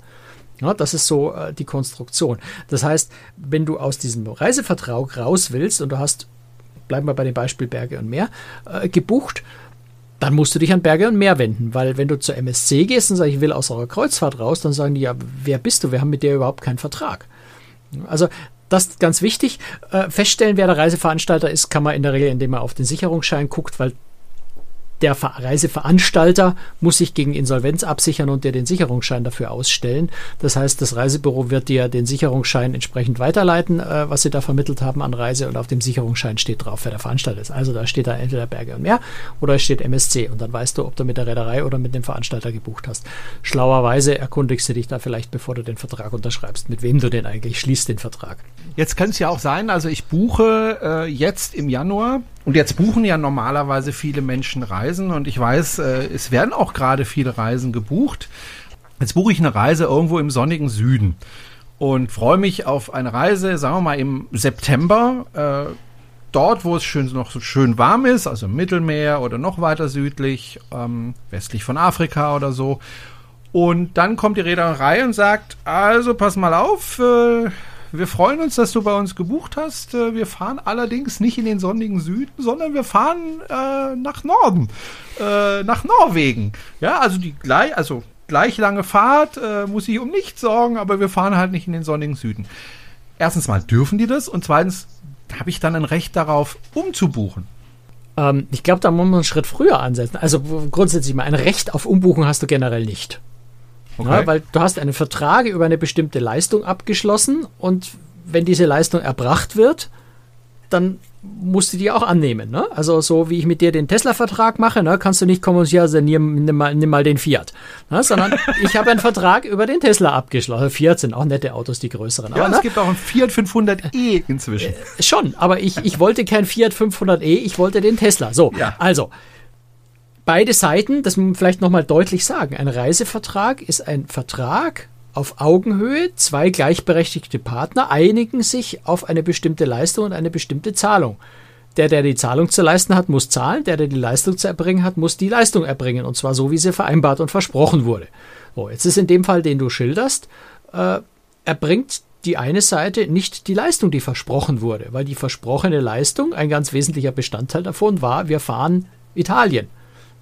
Ja, das ist so äh, die Konstruktion. Das heißt, wenn du aus diesem Reisevertrag raus willst und du hast bleiben wir bei dem Beispiel Berge und Meer, äh, gebucht, dann musst du dich an Berge und Meer wenden, weil wenn du zur MSC gehst und sagst, ich will aus eurer Kreuzfahrt raus, dann sagen die, ja, wer bist du? Wir haben mit dir überhaupt keinen Vertrag. Also das ist ganz wichtig. Äh, feststellen, wer der Reiseveranstalter ist, kann man in der Regel, indem man auf den Sicherungsschein guckt, weil der Reiseveranstalter muss sich gegen Insolvenz absichern und dir den Sicherungsschein dafür ausstellen. Das heißt, das Reisebüro wird dir den Sicherungsschein entsprechend weiterleiten, äh, was sie da vermittelt haben an Reise und auf dem Sicherungsschein steht drauf, wer der Veranstalter ist. Also da steht da entweder Berge und Meer oder es steht MSC und dann weißt du, ob du mit der Reederei oder mit dem Veranstalter gebucht hast. Schlauerweise erkundigst du dich da vielleicht, bevor du den Vertrag unterschreibst, mit wem du denn eigentlich schließt den Vertrag. Jetzt kann es ja auch sein, also ich buche äh, jetzt im Januar und jetzt buchen ja normalerweise viele Menschen Reisen und ich weiß, äh, es werden auch gerade viele Reisen gebucht. Jetzt buche ich eine Reise irgendwo im sonnigen Süden und freue mich auf eine Reise, sagen wir mal im September, äh, dort, wo es schön, noch so schön warm ist, also im Mittelmeer oder noch weiter südlich, ähm, westlich von Afrika oder so. Und dann kommt die Reederei und sagt, also pass mal auf, äh, wir freuen uns, dass du bei uns gebucht hast. Äh, wir fahren allerdings nicht in den sonnigen Süden, sondern wir fahren äh, nach Norden, äh, nach Norwegen. Ja, also die gleich, also gleich lange Fahrt, äh, muss ich um nichts sorgen, aber wir fahren halt nicht in den sonnigen Süden. Erstens mal dürfen die das und zweitens habe ich dann ein Recht darauf, umzubuchen. Ähm, ich glaube, da muss man einen Schritt früher ansetzen. Also grundsätzlich mal ein Recht auf Umbuchen hast du generell nicht. Okay. Ja, weil du hast einen Vertrag über eine bestimmte Leistung abgeschlossen und wenn diese Leistung erbracht wird, dann musst du die auch annehmen. Ne? Also so wie ich mit dir den Tesla-Vertrag mache, ne, kannst du nicht kommen und sagen, ja, nimm, nimm, mal, nimm mal den Fiat. Ne? Sondern ich habe einen Vertrag über den Tesla abgeschlossen. Fiat sind auch nette Autos, die größeren. Ja, aber, es ne? gibt auch einen Fiat 500e inzwischen. Äh, schon, aber ich, ich wollte kein Fiat 500e, ich wollte den Tesla. So, ja. also beide Seiten, das muss man vielleicht nochmal deutlich sagen, ein Reisevertrag ist ein Vertrag auf Augenhöhe, zwei gleichberechtigte Partner einigen sich auf eine bestimmte Leistung und eine bestimmte Zahlung. Der, der die Zahlung zu leisten hat, muss zahlen, der, der die Leistung zu erbringen hat, muss die Leistung erbringen, und zwar so, wie sie vereinbart und versprochen wurde. So, jetzt ist in dem Fall, den du schilderst, äh, erbringt die eine Seite nicht die Leistung, die versprochen wurde, weil die versprochene Leistung, ein ganz wesentlicher Bestandteil davon war, wir fahren Italien.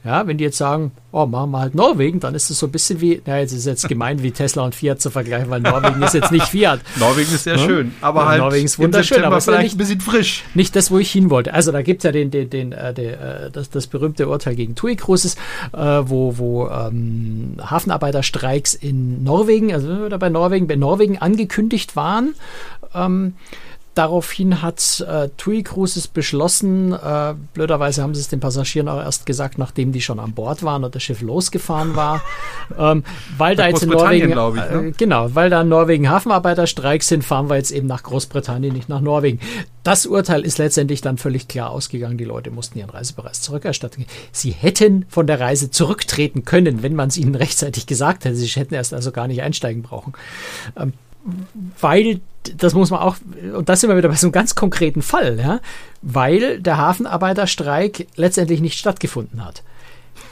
Ja, wenn die jetzt sagen, oh, machen wir halt Norwegen, dann ist es so ein bisschen wie, naja, jetzt ist jetzt gemein, wie Tesla und Fiat zu vergleichen, weil Norwegen ist jetzt nicht Fiat. Norwegen ist sehr ja? schön, aber ja, halt Norwegen ist wunderschön, aber vielleicht nicht, ein bisschen frisch. Nicht das, wo ich hin wollte. Also da gibt es ja den, den, den, äh, den äh, das, das berühmte Urteil gegen TUI Cruises, äh, wo, wo ähm, Hafenarbeiterstreiks in Norwegen, also bei Norwegen, bei Norwegen angekündigt waren. Ähm, Daraufhin hat äh, TUI Cruises beschlossen, äh, blöderweise haben sie es den Passagieren auch erst gesagt, nachdem die schon an Bord waren und das Schiff losgefahren war, ähm, weil da jetzt in Norwegen, ich, ne? äh, genau, weil da in Norwegen Hafenarbeiterstreiks sind, fahren wir jetzt eben nach Großbritannien, nicht nach Norwegen. Das Urteil ist letztendlich dann völlig klar ausgegangen. Die Leute mussten ihren Reisebereich zurückerstatten. Sie hätten von der Reise zurücktreten können, wenn man es ihnen rechtzeitig gesagt hätte. Sie hätten erst also gar nicht einsteigen brauchen. Ähm, weil, das muss man auch, und das sind wir wieder bei so einem ganz konkreten Fall, ja, weil der Hafenarbeiterstreik letztendlich nicht stattgefunden hat.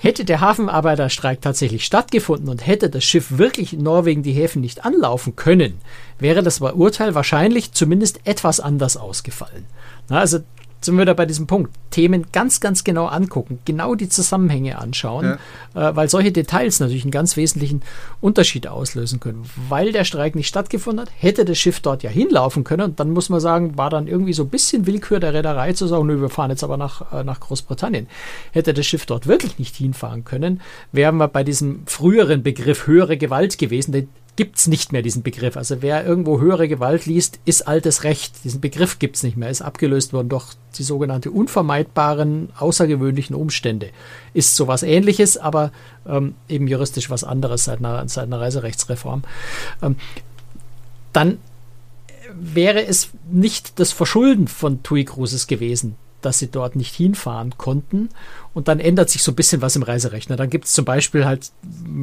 Hätte der Hafenarbeiterstreik tatsächlich stattgefunden und hätte das Schiff wirklich in Norwegen die Häfen nicht anlaufen können, wäre das Urteil wahrscheinlich zumindest etwas anders ausgefallen. Na, also sind wir wieder bei diesem Punkt. Themen ganz, ganz genau angucken, genau die Zusammenhänge anschauen, ja. äh, weil solche Details natürlich einen ganz wesentlichen Unterschied auslösen können. Weil der Streik nicht stattgefunden hat, hätte das Schiff dort ja hinlaufen können und dann muss man sagen, war dann irgendwie so ein bisschen Willkür der Reederei zu sagen, nö, wir fahren jetzt aber nach, äh, nach Großbritannien. Hätte das Schiff dort wirklich nicht hinfahren können, wären wir bei diesem früheren Begriff höhere Gewalt gewesen, den gibt es nicht mehr, diesen Begriff. Also wer irgendwo höhere Gewalt liest, ist altes Recht. Diesen Begriff gibt es nicht mehr, ist abgelöst worden durch die sogenannte unvermeidbaren, außergewöhnlichen Umstände. Ist sowas ähnliches, aber ähm, eben juristisch was anderes seit einer, seit einer Reiserechtsreform. Ähm, dann wäre es nicht das Verschulden von TUI Cruises gewesen, dass sie dort nicht hinfahren konnten. Und dann ändert sich so ein bisschen was im Reiserechner. Dann gibt es zum Beispiel halt,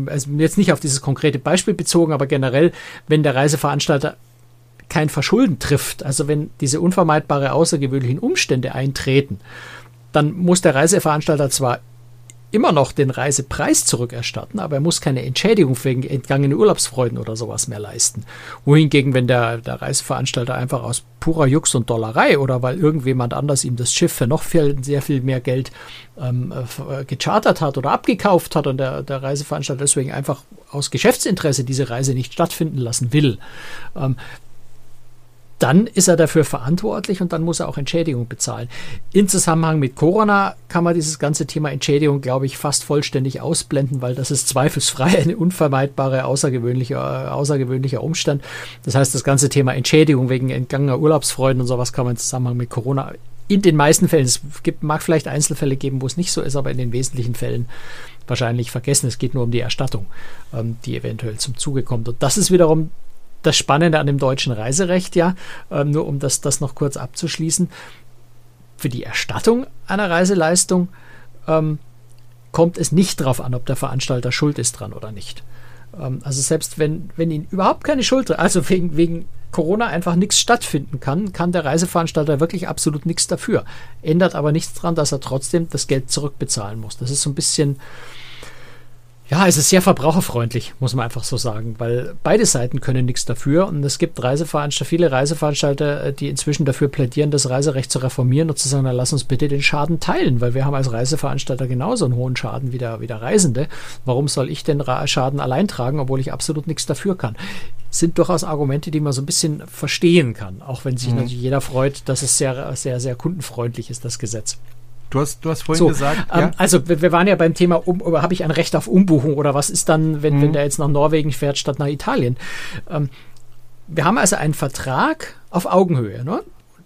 also jetzt nicht auf dieses konkrete Beispiel bezogen, aber generell, wenn der Reiseveranstalter kein Verschulden trifft, also wenn diese unvermeidbare außergewöhnlichen Umstände eintreten, dann muss der Reiseveranstalter zwar immer noch den Reisepreis zurückerstatten, aber er muss keine Entschädigung wegen entgangene Urlaubsfreuden oder sowas mehr leisten. Wohingegen, wenn der, der Reiseveranstalter einfach aus purer Jux und Dollerei oder weil irgendjemand anders ihm das Schiff für noch viel, sehr viel mehr Geld ähm, äh, gechartert hat oder abgekauft hat und der, der Reiseveranstalter deswegen einfach aus Geschäftsinteresse diese Reise nicht stattfinden lassen will, ähm, dann ist er dafür verantwortlich und dann muss er auch Entschädigung bezahlen. In Zusammenhang mit Corona kann man dieses ganze Thema Entschädigung, glaube ich, fast vollständig ausblenden, weil das ist zweifelsfrei ein unvermeidbarer, außergewöhnlicher, außergewöhnlicher Umstand. Das heißt, das ganze Thema Entschädigung wegen entgangener Urlaubsfreuden und sowas kann man im Zusammenhang mit Corona in den meisten Fällen, es gibt, mag vielleicht Einzelfälle geben, wo es nicht so ist, aber in den wesentlichen Fällen wahrscheinlich vergessen. Es geht nur um die Erstattung, ähm, die eventuell zum Zuge kommt. Und das ist wiederum das Spannende an dem deutschen Reiserecht, ja, äh, nur um das, das noch kurz abzuschließen, für die Erstattung einer Reiseleistung ähm, kommt es nicht darauf an, ob der Veranstalter schuld ist dran oder nicht. Ähm, also selbst wenn, wenn ihn überhaupt keine Schuld, also wegen, wegen Corona einfach nichts stattfinden kann, kann der Reiseveranstalter wirklich absolut nichts dafür. Ändert aber nichts daran, dass er trotzdem das Geld zurückbezahlen muss. Das ist so ein bisschen, ja, es ist sehr verbraucherfreundlich, muss man einfach so sagen, weil beide Seiten können nichts dafür und es gibt Reiseveranstalter, viele Reiseveranstalter, äh, die inzwischen dafür plädieren, das Reiserecht zu reformieren und zu sagen, na, lass uns bitte den Schaden teilen, weil wir haben als Reiseveranstalter genauso einen hohen Schaden wie der, wie der Reisende. Warum soll ich den Schaden allein tragen, obwohl ich absolut nichts dafür kann? Sind durchaus Argumente, die man so ein bisschen verstehen kann, auch wenn sich mhm. natürlich jeder freut, dass es sehr, sehr, sehr kundenfreundlich ist, das Gesetz. Du hast, du hast vorhin so, gesagt. Ähm, ja? Also wir, waren ja beim Thema, um, habe ich ein Recht auf Umbuchung oder was ist dann, wenn, mhm. wenn der jetzt nach Norwegen fährt statt nach Italien? Ähm, wir haben also einen Vertrag auf Augenhöhe. Ne?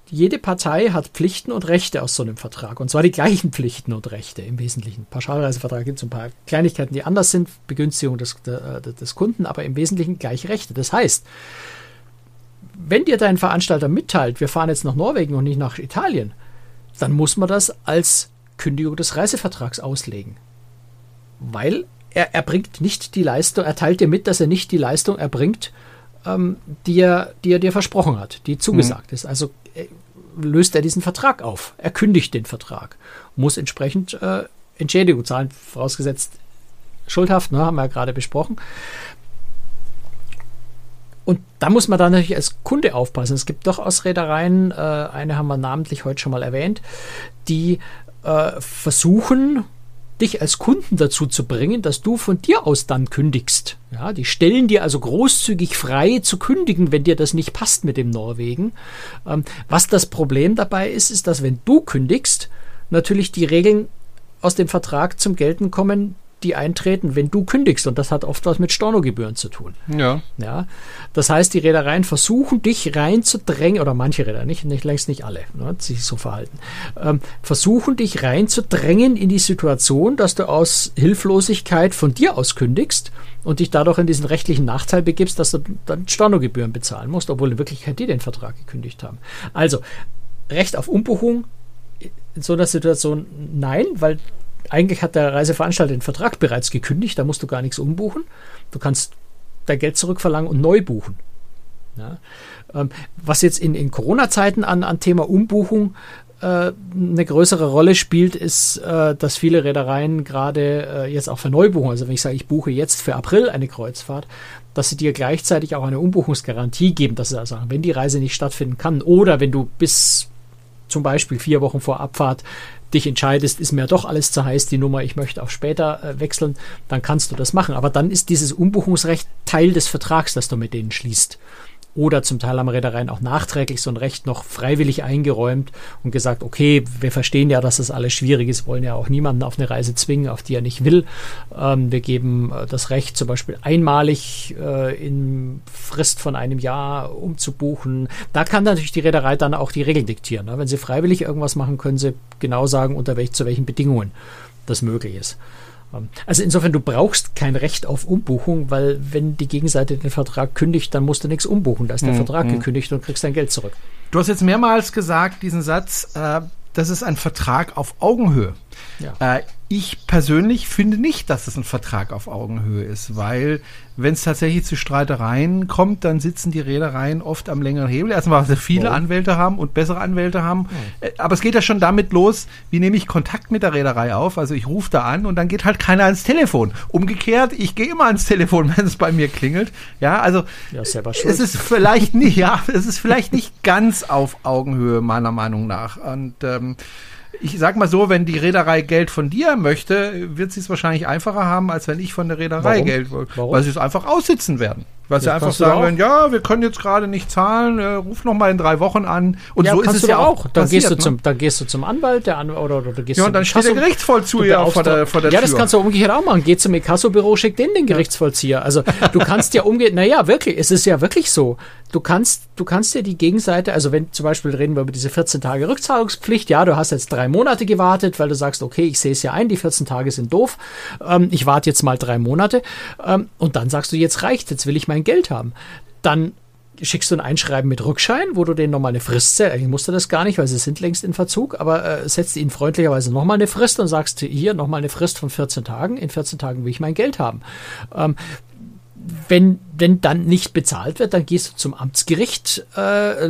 Jede Partei hat Pflichten und Rechte aus so einem Vertrag. Und zwar die gleichen Pflichten und Rechte im Wesentlichen. Pauschalreisevertrag gibt es ein paar Kleinigkeiten, die anders sind, Begünstigung des, des Kunden, aber im Wesentlichen gleiche Rechte. Das heißt, wenn dir dein Veranstalter mitteilt, wir fahren jetzt nach Norwegen und nicht nach Italien, dann muss man das als Kündigung des Reisevertrags auslegen. Weil er erbringt nicht die Leistung, er teilt dir mit, dass er nicht die Leistung erbringt, ähm, die, er, die er dir versprochen hat, die zugesagt mhm. ist. Also äh, löst er diesen Vertrag auf. Er kündigt den Vertrag, muss entsprechend äh, Entschädigung zahlen, vorausgesetzt schuldhaft, ne, haben wir ja gerade besprochen. Und da muss man dann natürlich als Kunde aufpassen. Es gibt durchaus Reedereien, äh, eine haben wir namentlich heute schon mal erwähnt, die äh, versuchen, dich als Kunden dazu zu bringen, dass du von dir aus dann kündigst. Ja, die stellen dir also großzügig frei zu kündigen, wenn dir das nicht passt mit dem Norwegen. Ähm, was das Problem dabei ist, ist, dass wenn du kündigst, natürlich die Regeln aus dem Vertrag zum Gelten kommen, die eintreten, wenn du kündigst. Und das hat oft was mit Stornogebühren zu tun. Ja. ja. Das heißt, die Reedereien versuchen, dich reinzudrängen, oder manche Reeder, nicht, nicht längst nicht alle, ne, sich so verhalten, ähm, versuchen, dich reinzudrängen in die Situation, dass du aus Hilflosigkeit von dir aus kündigst und dich dadurch in diesen rechtlichen Nachteil begibst, dass du dann Stornogebühren bezahlen musst, obwohl in Wirklichkeit die den Vertrag gekündigt haben. Also, Recht auf Umbuchung in so einer Situation nein, weil eigentlich hat der Reiseveranstalter den Vertrag bereits gekündigt, da musst du gar nichts umbuchen. Du kannst dein Geld zurückverlangen und neu buchen. Ja. Ähm, was jetzt in, in Corona-Zeiten an, an Thema Umbuchung äh, eine größere Rolle spielt, ist, äh, dass viele Reedereien gerade äh, jetzt auch für Neubuchung, also wenn ich sage, ich buche jetzt für April eine Kreuzfahrt, dass sie dir gleichzeitig auch eine Umbuchungsgarantie geben, dass sie also sagen, wenn die Reise nicht stattfinden kann oder wenn du bis zum Beispiel vier Wochen vor Abfahrt dich entscheidest, ist mir doch alles zu heiß, die Nummer, ich möchte auf später äh, wechseln, dann kannst du das machen. Aber dann ist dieses Umbuchungsrecht Teil des Vertrags, das du mit denen schließt. Oder zum Teil haben Reedereien auch nachträglich so ein Recht noch freiwillig eingeräumt und gesagt, okay, wir verstehen ja, dass das alles schwierig ist, wollen ja auch niemanden auf eine Reise zwingen, auf die er nicht will. Ähm, wir geben äh, das Recht, zum Beispiel einmalig äh, in Frist von einem Jahr umzubuchen. Da kann natürlich die Reederei dann auch die Regeln diktieren. Ne? Wenn sie freiwillig irgendwas machen, können sie genau sagen, unter welch, zu welchen Bedingungen das möglich ist. Ähm, also insofern, du brauchst kein Recht auf Umbuchung, weil wenn die Gegenseite den Vertrag kündigt, dann musst du nichts umbuchen. Da ist der mhm. Vertrag hm. gekündigt und kriegst dein Geld zurück. Du hast jetzt mehrmals gesagt, diesen Satz, äh, das ist ein Vertrag auf Augenhöhe. Ja. Äh, ich persönlich finde nicht, dass es ein Vertrag auf Augenhöhe ist, weil wenn es tatsächlich zu Streitereien kommt, dann sitzen die Reedereien oft am längeren Hebel. Erstmal, weil sie viele oh. Anwälte haben und bessere Anwälte haben. Oh. Aber es geht ja schon damit los, wie nehme ich Kontakt mit der Reederei auf? Also ich rufe da an und dann geht halt keiner ans Telefon. Umgekehrt, ich gehe immer ans Telefon, wenn es bei mir klingelt. Ja, also ja, es ist vielleicht nicht, ja, es ist vielleicht nicht ganz auf Augenhöhe meiner Meinung nach. Und ähm, ich sag mal so, wenn die Reederei Geld von dir möchte, wird sie es wahrscheinlich einfacher haben, als wenn ich von der Reederei Warum? Geld will. Warum? Weil sie es einfach aussitzen werden. Weil sie einfach sagen werden, ja, wir können jetzt gerade nicht zahlen, äh, ruf noch mal in drei Wochen an. Und ja, so ist es ja auch. Dann passiert, gehst du ne? zum, dann gehst du zum Anwalt, der Anwalt oder, oder gehst Ja, und dann steht der Gerichtsvollzieher vor der, vor der Ja, Tür. das kannst du umgekehrt auch machen. Geh zum Ekasso-Büro, schick den den Gerichtsvollzieher. Also du kannst ja umgehen, naja, wirklich, es ist ja wirklich so. Du kannst, du kannst ja die Gegenseite, also wenn zum Beispiel reden wir über diese 14 Tage Rückzahlungspflicht, ja, du hast jetzt drei Monate gewartet, weil du sagst, okay, ich sehe es ja ein, die 14 Tage sind doof, ähm, ich warte jetzt mal drei Monate ähm, und dann sagst du, jetzt reicht, jetzt will ich mein Geld haben dann schickst du ein Einschreiben mit Rückschein, wo du denen nochmal eine Frist setzt. Eigentlich musst du das gar nicht, weil sie sind längst in Verzug, aber äh, setzt ihnen freundlicherweise nochmal eine Frist und sagst hier nochmal eine Frist von 14 Tagen. In 14 Tagen will ich mein Geld haben. Ähm, wenn, wenn dann nicht bezahlt wird, dann gehst du zum Amtsgericht, äh,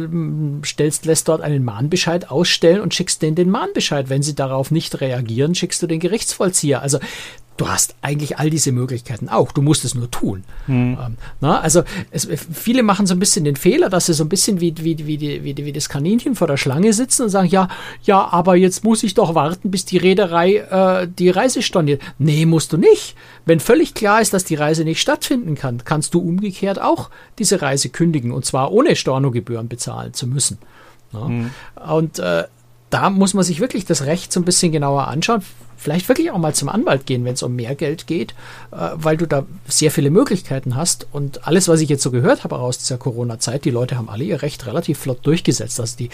stellst, lässt dort einen Mahnbescheid ausstellen und schickst denen den Mahnbescheid. Wenn sie darauf nicht reagieren, schickst du den Gerichtsvollzieher. Also du hast eigentlich all diese Möglichkeiten auch. Du musst es nur tun. Hm. Ähm, na, also es, viele machen so ein bisschen den Fehler, dass sie so ein bisschen wie, wie, wie, die, wie, wie das Kaninchen vor der Schlange sitzen und sagen, ja, ja, aber jetzt muss ich doch warten, bis die Reederei äh, die Reise storniert. Nee, musst du nicht. Wenn völlig klar ist, dass die Reise nicht stattfinden kann, kannst du umgekehrt auch diese Reise kündigen und zwar ohne Stornogebühren bezahlen zu müssen. Hm. Und äh, da muss man sich wirklich das Recht so ein bisschen genauer anschauen vielleicht wirklich auch mal zum Anwalt gehen, wenn es um mehr Geld geht, äh, weil du da sehr viele Möglichkeiten hast. Und alles, was ich jetzt so gehört habe aus dieser Corona-Zeit, die Leute haben alle ihr Recht relativ flott durchgesetzt. Also die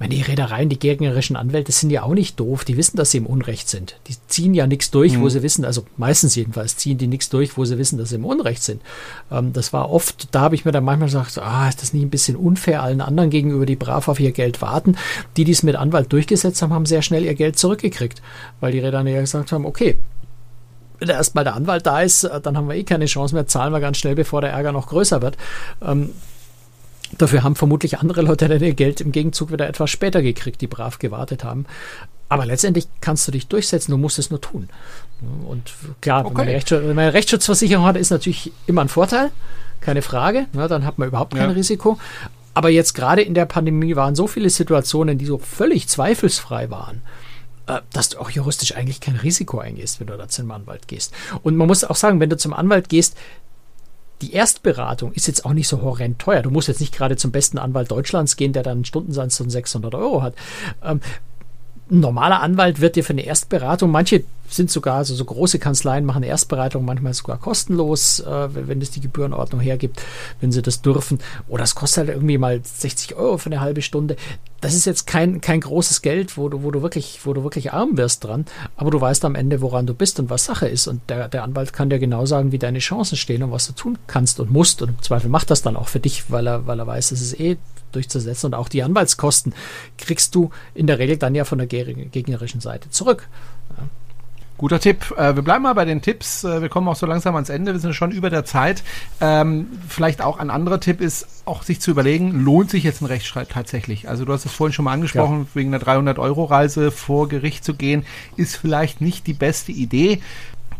meine, die Reedereien, die gegnerischen Anwälte sind ja auch nicht doof. Die wissen, dass sie im Unrecht sind. Die ziehen ja nichts durch, mhm. wo sie wissen, also meistens jedenfalls ziehen die nichts durch, wo sie wissen, dass sie im Unrecht sind. Ähm, das war oft, da habe ich mir dann manchmal gesagt, ah, ist das nicht ein bisschen unfair allen anderen gegenüber, die brav auf ihr Geld warten. Die, die es mit Anwalt durchgesetzt haben, haben sehr schnell ihr Geld zurückgekriegt, weil die Reederei ja gesagt haben, okay, wenn erstmal der Anwalt da ist, äh, dann haben wir eh keine Chance mehr, zahlen wir ganz schnell, bevor der Ärger noch größer wird. Ähm, Dafür haben vermutlich andere Leute dann ihr Geld im Gegenzug wieder etwas später gekriegt, die brav gewartet haben. Aber letztendlich kannst du dich durchsetzen, du musst es nur tun. Und klar, okay. wenn, man Rechtsschutz, wenn man eine Rechtsschutzversicherung hat, ist natürlich immer ein Vorteil, keine Frage. Ja, dann hat man überhaupt kein ja. Risiko. Aber jetzt gerade in der Pandemie waren so viele Situationen, die so völlig zweifelsfrei waren, äh, dass du auch juristisch eigentlich kein Risiko eingehst, wenn du da zum Anwalt gehst. Und man muss auch sagen, wenn du zum Anwalt gehst, die Erstberatung ist jetzt auch nicht so horrend teuer. Du musst jetzt nicht gerade zum besten Anwalt Deutschlands gehen, der dann einen Stundensatz von 600 Euro hat. Ähm, ein normaler Anwalt wird dir für eine Erstberatung, manche sind sogar, also so große Kanzleien machen eine Erstberatung manchmal sogar kostenlos, äh, wenn es die Gebührenordnung hergibt, wenn sie das dürfen. Oder es kostet halt irgendwie mal 60 Euro für eine halbe Stunde. Das ist jetzt kein, kein großes Geld, wo du, wo du wirklich, wo du wirklich arm wirst dran, aber du weißt am Ende, woran du bist und was Sache ist. Und der, der Anwalt kann dir genau sagen, wie deine Chancen stehen und was du tun kannst und musst. Und im Zweifel macht das dann auch für dich, weil er, weil er weiß, es ist eh durchzusetzen. Und auch die Anwaltskosten kriegst du in der Regel dann ja von der gegnerischen Seite zurück. Ja. Guter Tipp. Äh, wir bleiben mal bei den Tipps. Äh, wir kommen auch so langsam ans Ende. Wir sind schon über der Zeit. Ähm, vielleicht auch ein anderer Tipp ist, auch sich zu überlegen, lohnt sich jetzt ein Rechtsstreit tatsächlich? Also du hast es vorhin schon mal angesprochen, ja. wegen einer 300-Euro-Reise vor Gericht zu gehen, ist vielleicht nicht die beste Idee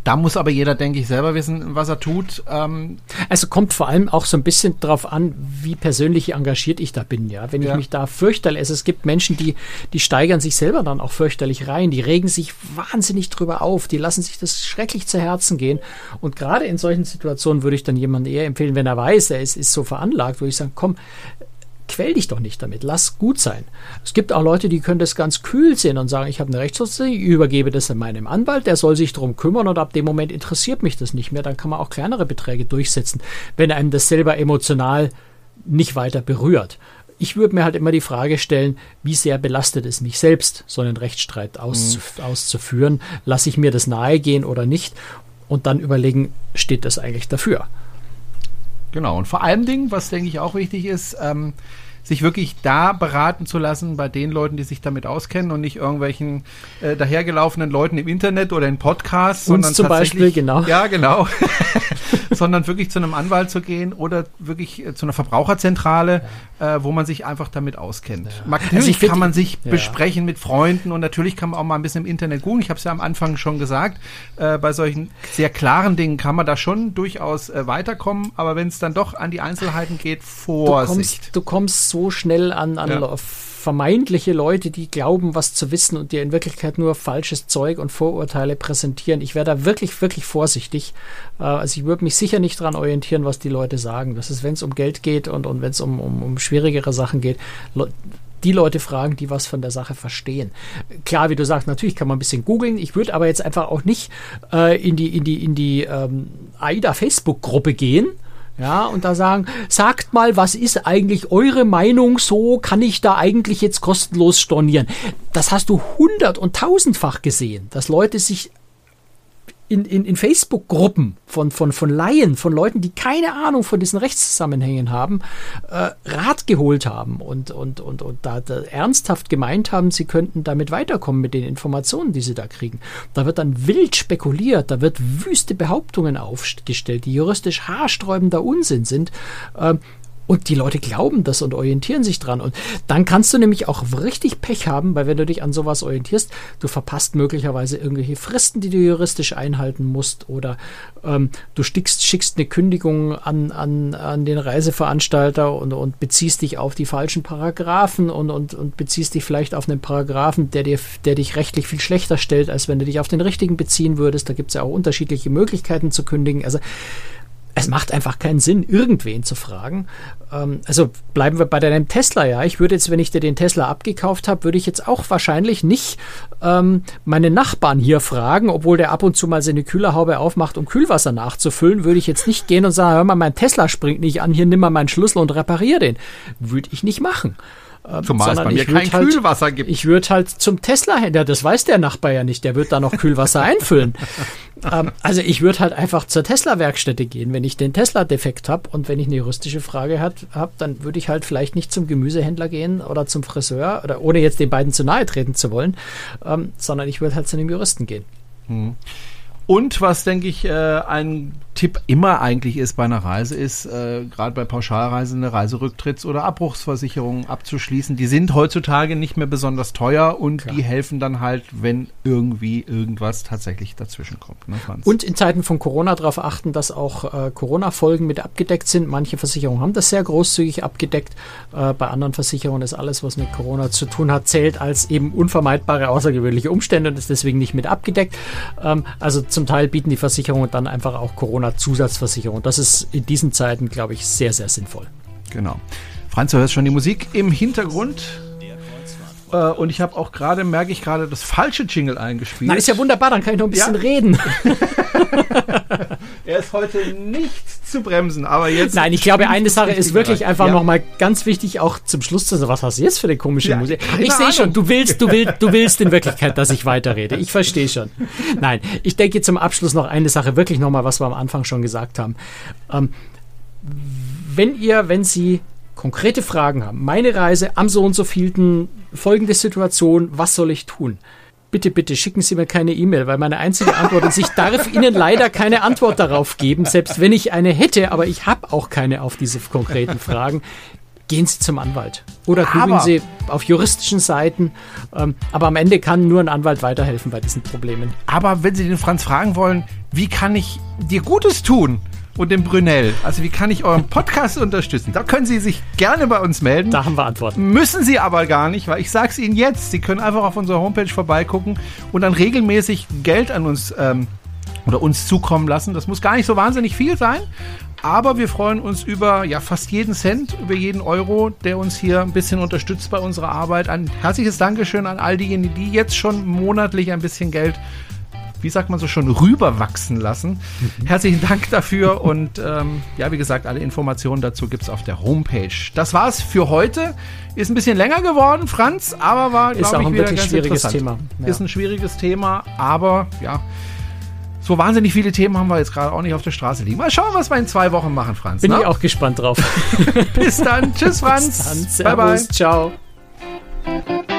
Da muss aber jeder, denke ich, selber wissen, was er tut. Ähm also kommt vor allem auch so ein bisschen darauf an, wie persönlich engagiert ich da bin. Ja, wenn ich ja. mich da fürchterlich, also es gibt Menschen, die die steigern sich selber dann auch fürchterlich rein, die regen sich wahnsinnig drüber auf, die lassen sich das schrecklich zu Herzen gehen. Und gerade in solchen Situationen würde ich dann jemanden eher empfehlen, wenn er weiß, er ist, ist so veranlagt, würde ich sagen, komm, quäl dich doch nicht damit, lass gut sein. Es gibt auch Leute, die können das ganz kühl sehen und sagen, ich habe eine Rechtsschutzung, ich übergebe das an meinem Anwalt, der soll sich darum kümmern und ab dem Moment interessiert mich das nicht mehr, dann kann man auch kleinere Beträge durchsetzen, wenn einem das selber emotional nicht weiter berührt. Ich würde mir halt immer die Frage stellen, wie sehr belastet es mich selbst, so einen Rechtsstreit auszuf mhm. auszuführen? Lasse ich mir das nahegehen oder nicht? Und dann überlegen, steht das eigentlich dafür? Genau, und vor allem Dingen, was denke ich auch wichtig ist, ähm, sich wirklich da beraten zu lassen bei den Leuten, die sich damit auskennen und nicht irgendwelchen äh, dahergelaufenen Leuten im Internet oder in Podcasts, Uns sondern zum Beispiel, genau. Ja, genau. sondern wirklich zu einem Anwalt zu gehen oder wirklich äh, zu einer Verbraucherzentrale, ja. äh, wo man sich einfach damit auskennt. Ja. Natürlich also kann man sich ja. besprechen mit Freunden und natürlich kann man auch mal ein bisschen im Internet googeln. Ich habe es ja am Anfang schon gesagt. Äh, bei solchen sehr klaren Dingen kann man da schon durchaus äh, weiterkommen, aber wenn es dann doch an die Einzelheiten geht, Vorsicht. Du kommst, du kommst so schnell an, an vermeintliche Leute, die glauben, was zu wissen und dir in Wirklichkeit nur falsches Zeug und Vorurteile präsentieren. Ich wäre da wirklich, wirklich vorsichtig. Äh, also ich würde mich sicher nicht daran orientieren, was die Leute sagen. Das ist, wenn es um Geld geht und, und wenn es um, um, um schwierigere Sachen geht, die Leute fragen, die was von der Sache verstehen. Klar, wie du sagst, natürlich kann man ein bisschen googeln. Ich würde aber jetzt einfach auch nicht äh, in die, in die, in die ähm, AIDA-Facebook-Gruppe gehen ja, und da sagen, sagt mal, was ist eigentlich eure Meinung so? Kann ich da eigentlich jetzt kostenlos stornieren? Das hast du hundert- und tausendfach gesehen, dass Leute sich in, in, in Facebook-Gruppen von, von, von Laien, von Leuten, die keine Ahnung von diesen Rechtszusammenhängen haben, äh, Rat geholt haben und, und, und, und da, da, ernsthaft gemeint haben, sie könnten damit weiterkommen mit den Informationen, die sie da kriegen. Da wird dann wild spekuliert, da wird wüste Behauptungen aufgestellt, die juristisch haarsträubender Unsinn sind. Äh, und die Leute glauben das und orientieren sich dran. Und dann kannst du nämlich auch richtig Pech haben, weil wenn du dich an sowas orientierst, du verpasst möglicherweise irgendwelche Fristen, die du juristisch einhalten musst. Oder ähm, du stickst, schickst eine Kündigung an, an, an den Reiseveranstalter und, und beziehst dich auf die falschen Paragraphen und, und, und beziehst dich vielleicht auf einen Paragraphen, der, dir, der dich rechtlich viel schlechter stellt, als wenn du dich auf den richtigen beziehen würdest. Da gibt es ja auch unterschiedliche Möglichkeiten zu kündigen. Also es macht einfach keinen Sinn, irgendwen zu fragen. Ähm, also bleiben wir bei deinem Tesla, ja. Ich würde jetzt, wenn ich dir den Tesla abgekauft habe, würde ich jetzt auch wahrscheinlich nicht ähm, meine Nachbarn hier fragen, obwohl der ab und zu mal seine Kühlerhaube aufmacht, um Kühlwasser nachzufüllen, würde ich jetzt nicht gehen und sagen, hör mal, mein Tesla springt nicht an, hier nimm mal meinen Schlüssel und reparier den. Würde ich nicht machen. Ähm, Zumal es bei mir kein halt, Kühlwasser gibt. Ich würde halt zum Tesla-Händler, das weiß der Nachbar ja nicht, der wird da noch Kühlwasser einfüllen. ähm, also ich würde halt einfach zur Tesla-Werkstätte gehen, wenn ich den Tesla-Defekt habe und wenn ich eine juristische Frage habe, dann würde ich halt vielleicht nicht zum Gemüsehändler gehen oder zum Friseur, oder ohne jetzt den beiden zu nahe treten zu wollen, ähm, sondern ich würde halt zu einem Juristen gehen. Hm. Und was, denke ich, äh, ein Tipp immer eigentlich ist bei einer Reise, ist äh, gerade bei Pauschalreisen eine Reiserücktritts- oder Abbruchsversicherung abzuschließen. Die sind heutzutage nicht mehr besonders teuer und Klar. die helfen dann halt, wenn irgendwie irgendwas tatsächlich dazwischen kommt. Ne, und in Zeiten von Corona darauf achten, dass auch äh, Corona-Folgen mit abgedeckt sind. Manche Versicherungen haben das sehr großzügig abgedeckt. Äh, bei anderen Versicherungen ist alles, was mit Corona zu tun hat, zählt als eben unvermeidbare außergewöhnliche Umstände und ist deswegen nicht mit abgedeckt. Ähm, also zum Teil bieten die Versicherungen dann einfach auch Corona-Zusatzversicherung. Das ist in diesen Zeiten, glaube ich, sehr, sehr sinnvoll. Genau. Franz, du hörst schon die Musik im Hintergrund. Äh, und ich habe auch gerade, merke ich gerade, das falsche Jingle eingespielt. Na, ist ja wunderbar, dann kann ich noch ein bisschen ja. reden. er ist heute nicht zu bremsen, aber jetzt. Nein, ich glaube, eine Sache ist wirklich Bereich. einfach ja. nochmal ganz wichtig, auch zum Schluss zu sagen, was hast du jetzt für eine komische ja, Musik? Ich sehe schon, du willst, du willst, du willst in Wirklichkeit, dass ich weiterrede. Ich verstehe schon. Nein, ich denke zum Abschluss noch eine Sache, wirklich nochmal, was wir am Anfang schon gesagt haben. Ähm, wenn ihr, wenn Sie konkrete Fragen haben, meine Reise am so und so vielten, folgende Situation, was soll ich tun? Bitte, bitte schicken Sie mir keine E-Mail, weil meine einzige Antwort ist, ich darf Ihnen leider keine Antwort darauf geben, selbst wenn ich eine hätte, aber ich habe auch keine auf diese konkreten Fragen. gehen Sie zum Anwalt. Oder googeln Sie auf juristischen Seiten. Ähm, aber am Ende kann nur ein Anwalt weiterhelfen bei diesen Problemen. Aber wenn Sie den Franz fragen wollen, wie kann ich dir Gutes tun? Und dem Brunel. Also wie kann ich euren Podcast unterstützen? Da können Sie sich gerne bei uns melden. Da haben wir Antworten. Müssen Sie aber gar nicht, weil ich sage es Ihnen jetzt. Sie können einfach auf unserer Homepage vorbeigucken und dann regelmäßig Geld an uns ähm, oder uns zukommen lassen. Das muss gar nicht so wahnsinnig viel sein, aber wir freuen uns über ja, fast jeden Cent, über jeden Euro, der uns hier ein bisschen unterstützt bei unserer Arbeit. Ein herzliches Dankeschön an all diejenigen, die jetzt schon monatlich ein bisschen Geld wie sagt man so schon, rüberwachsen lassen. Mhm. Herzlichen Dank dafür und ähm, ja, wie gesagt, alle Informationen dazu gibt es auf der Homepage. Das war's für heute. Ist ein bisschen länger geworden, Franz, aber war, glaube ich, wieder ganz schwieriges Thema. Ja. Ist ein schwieriges Thema, aber ja, so wahnsinnig viele Themen haben wir jetzt gerade auch nicht auf der Straße liegen. Mal schauen, was wir in zwei Wochen machen, Franz. Bin ne? ich auch gespannt drauf. Bis dann. Tschüss, Franz. Bis dann. Servus. Bye, bye. Ciao.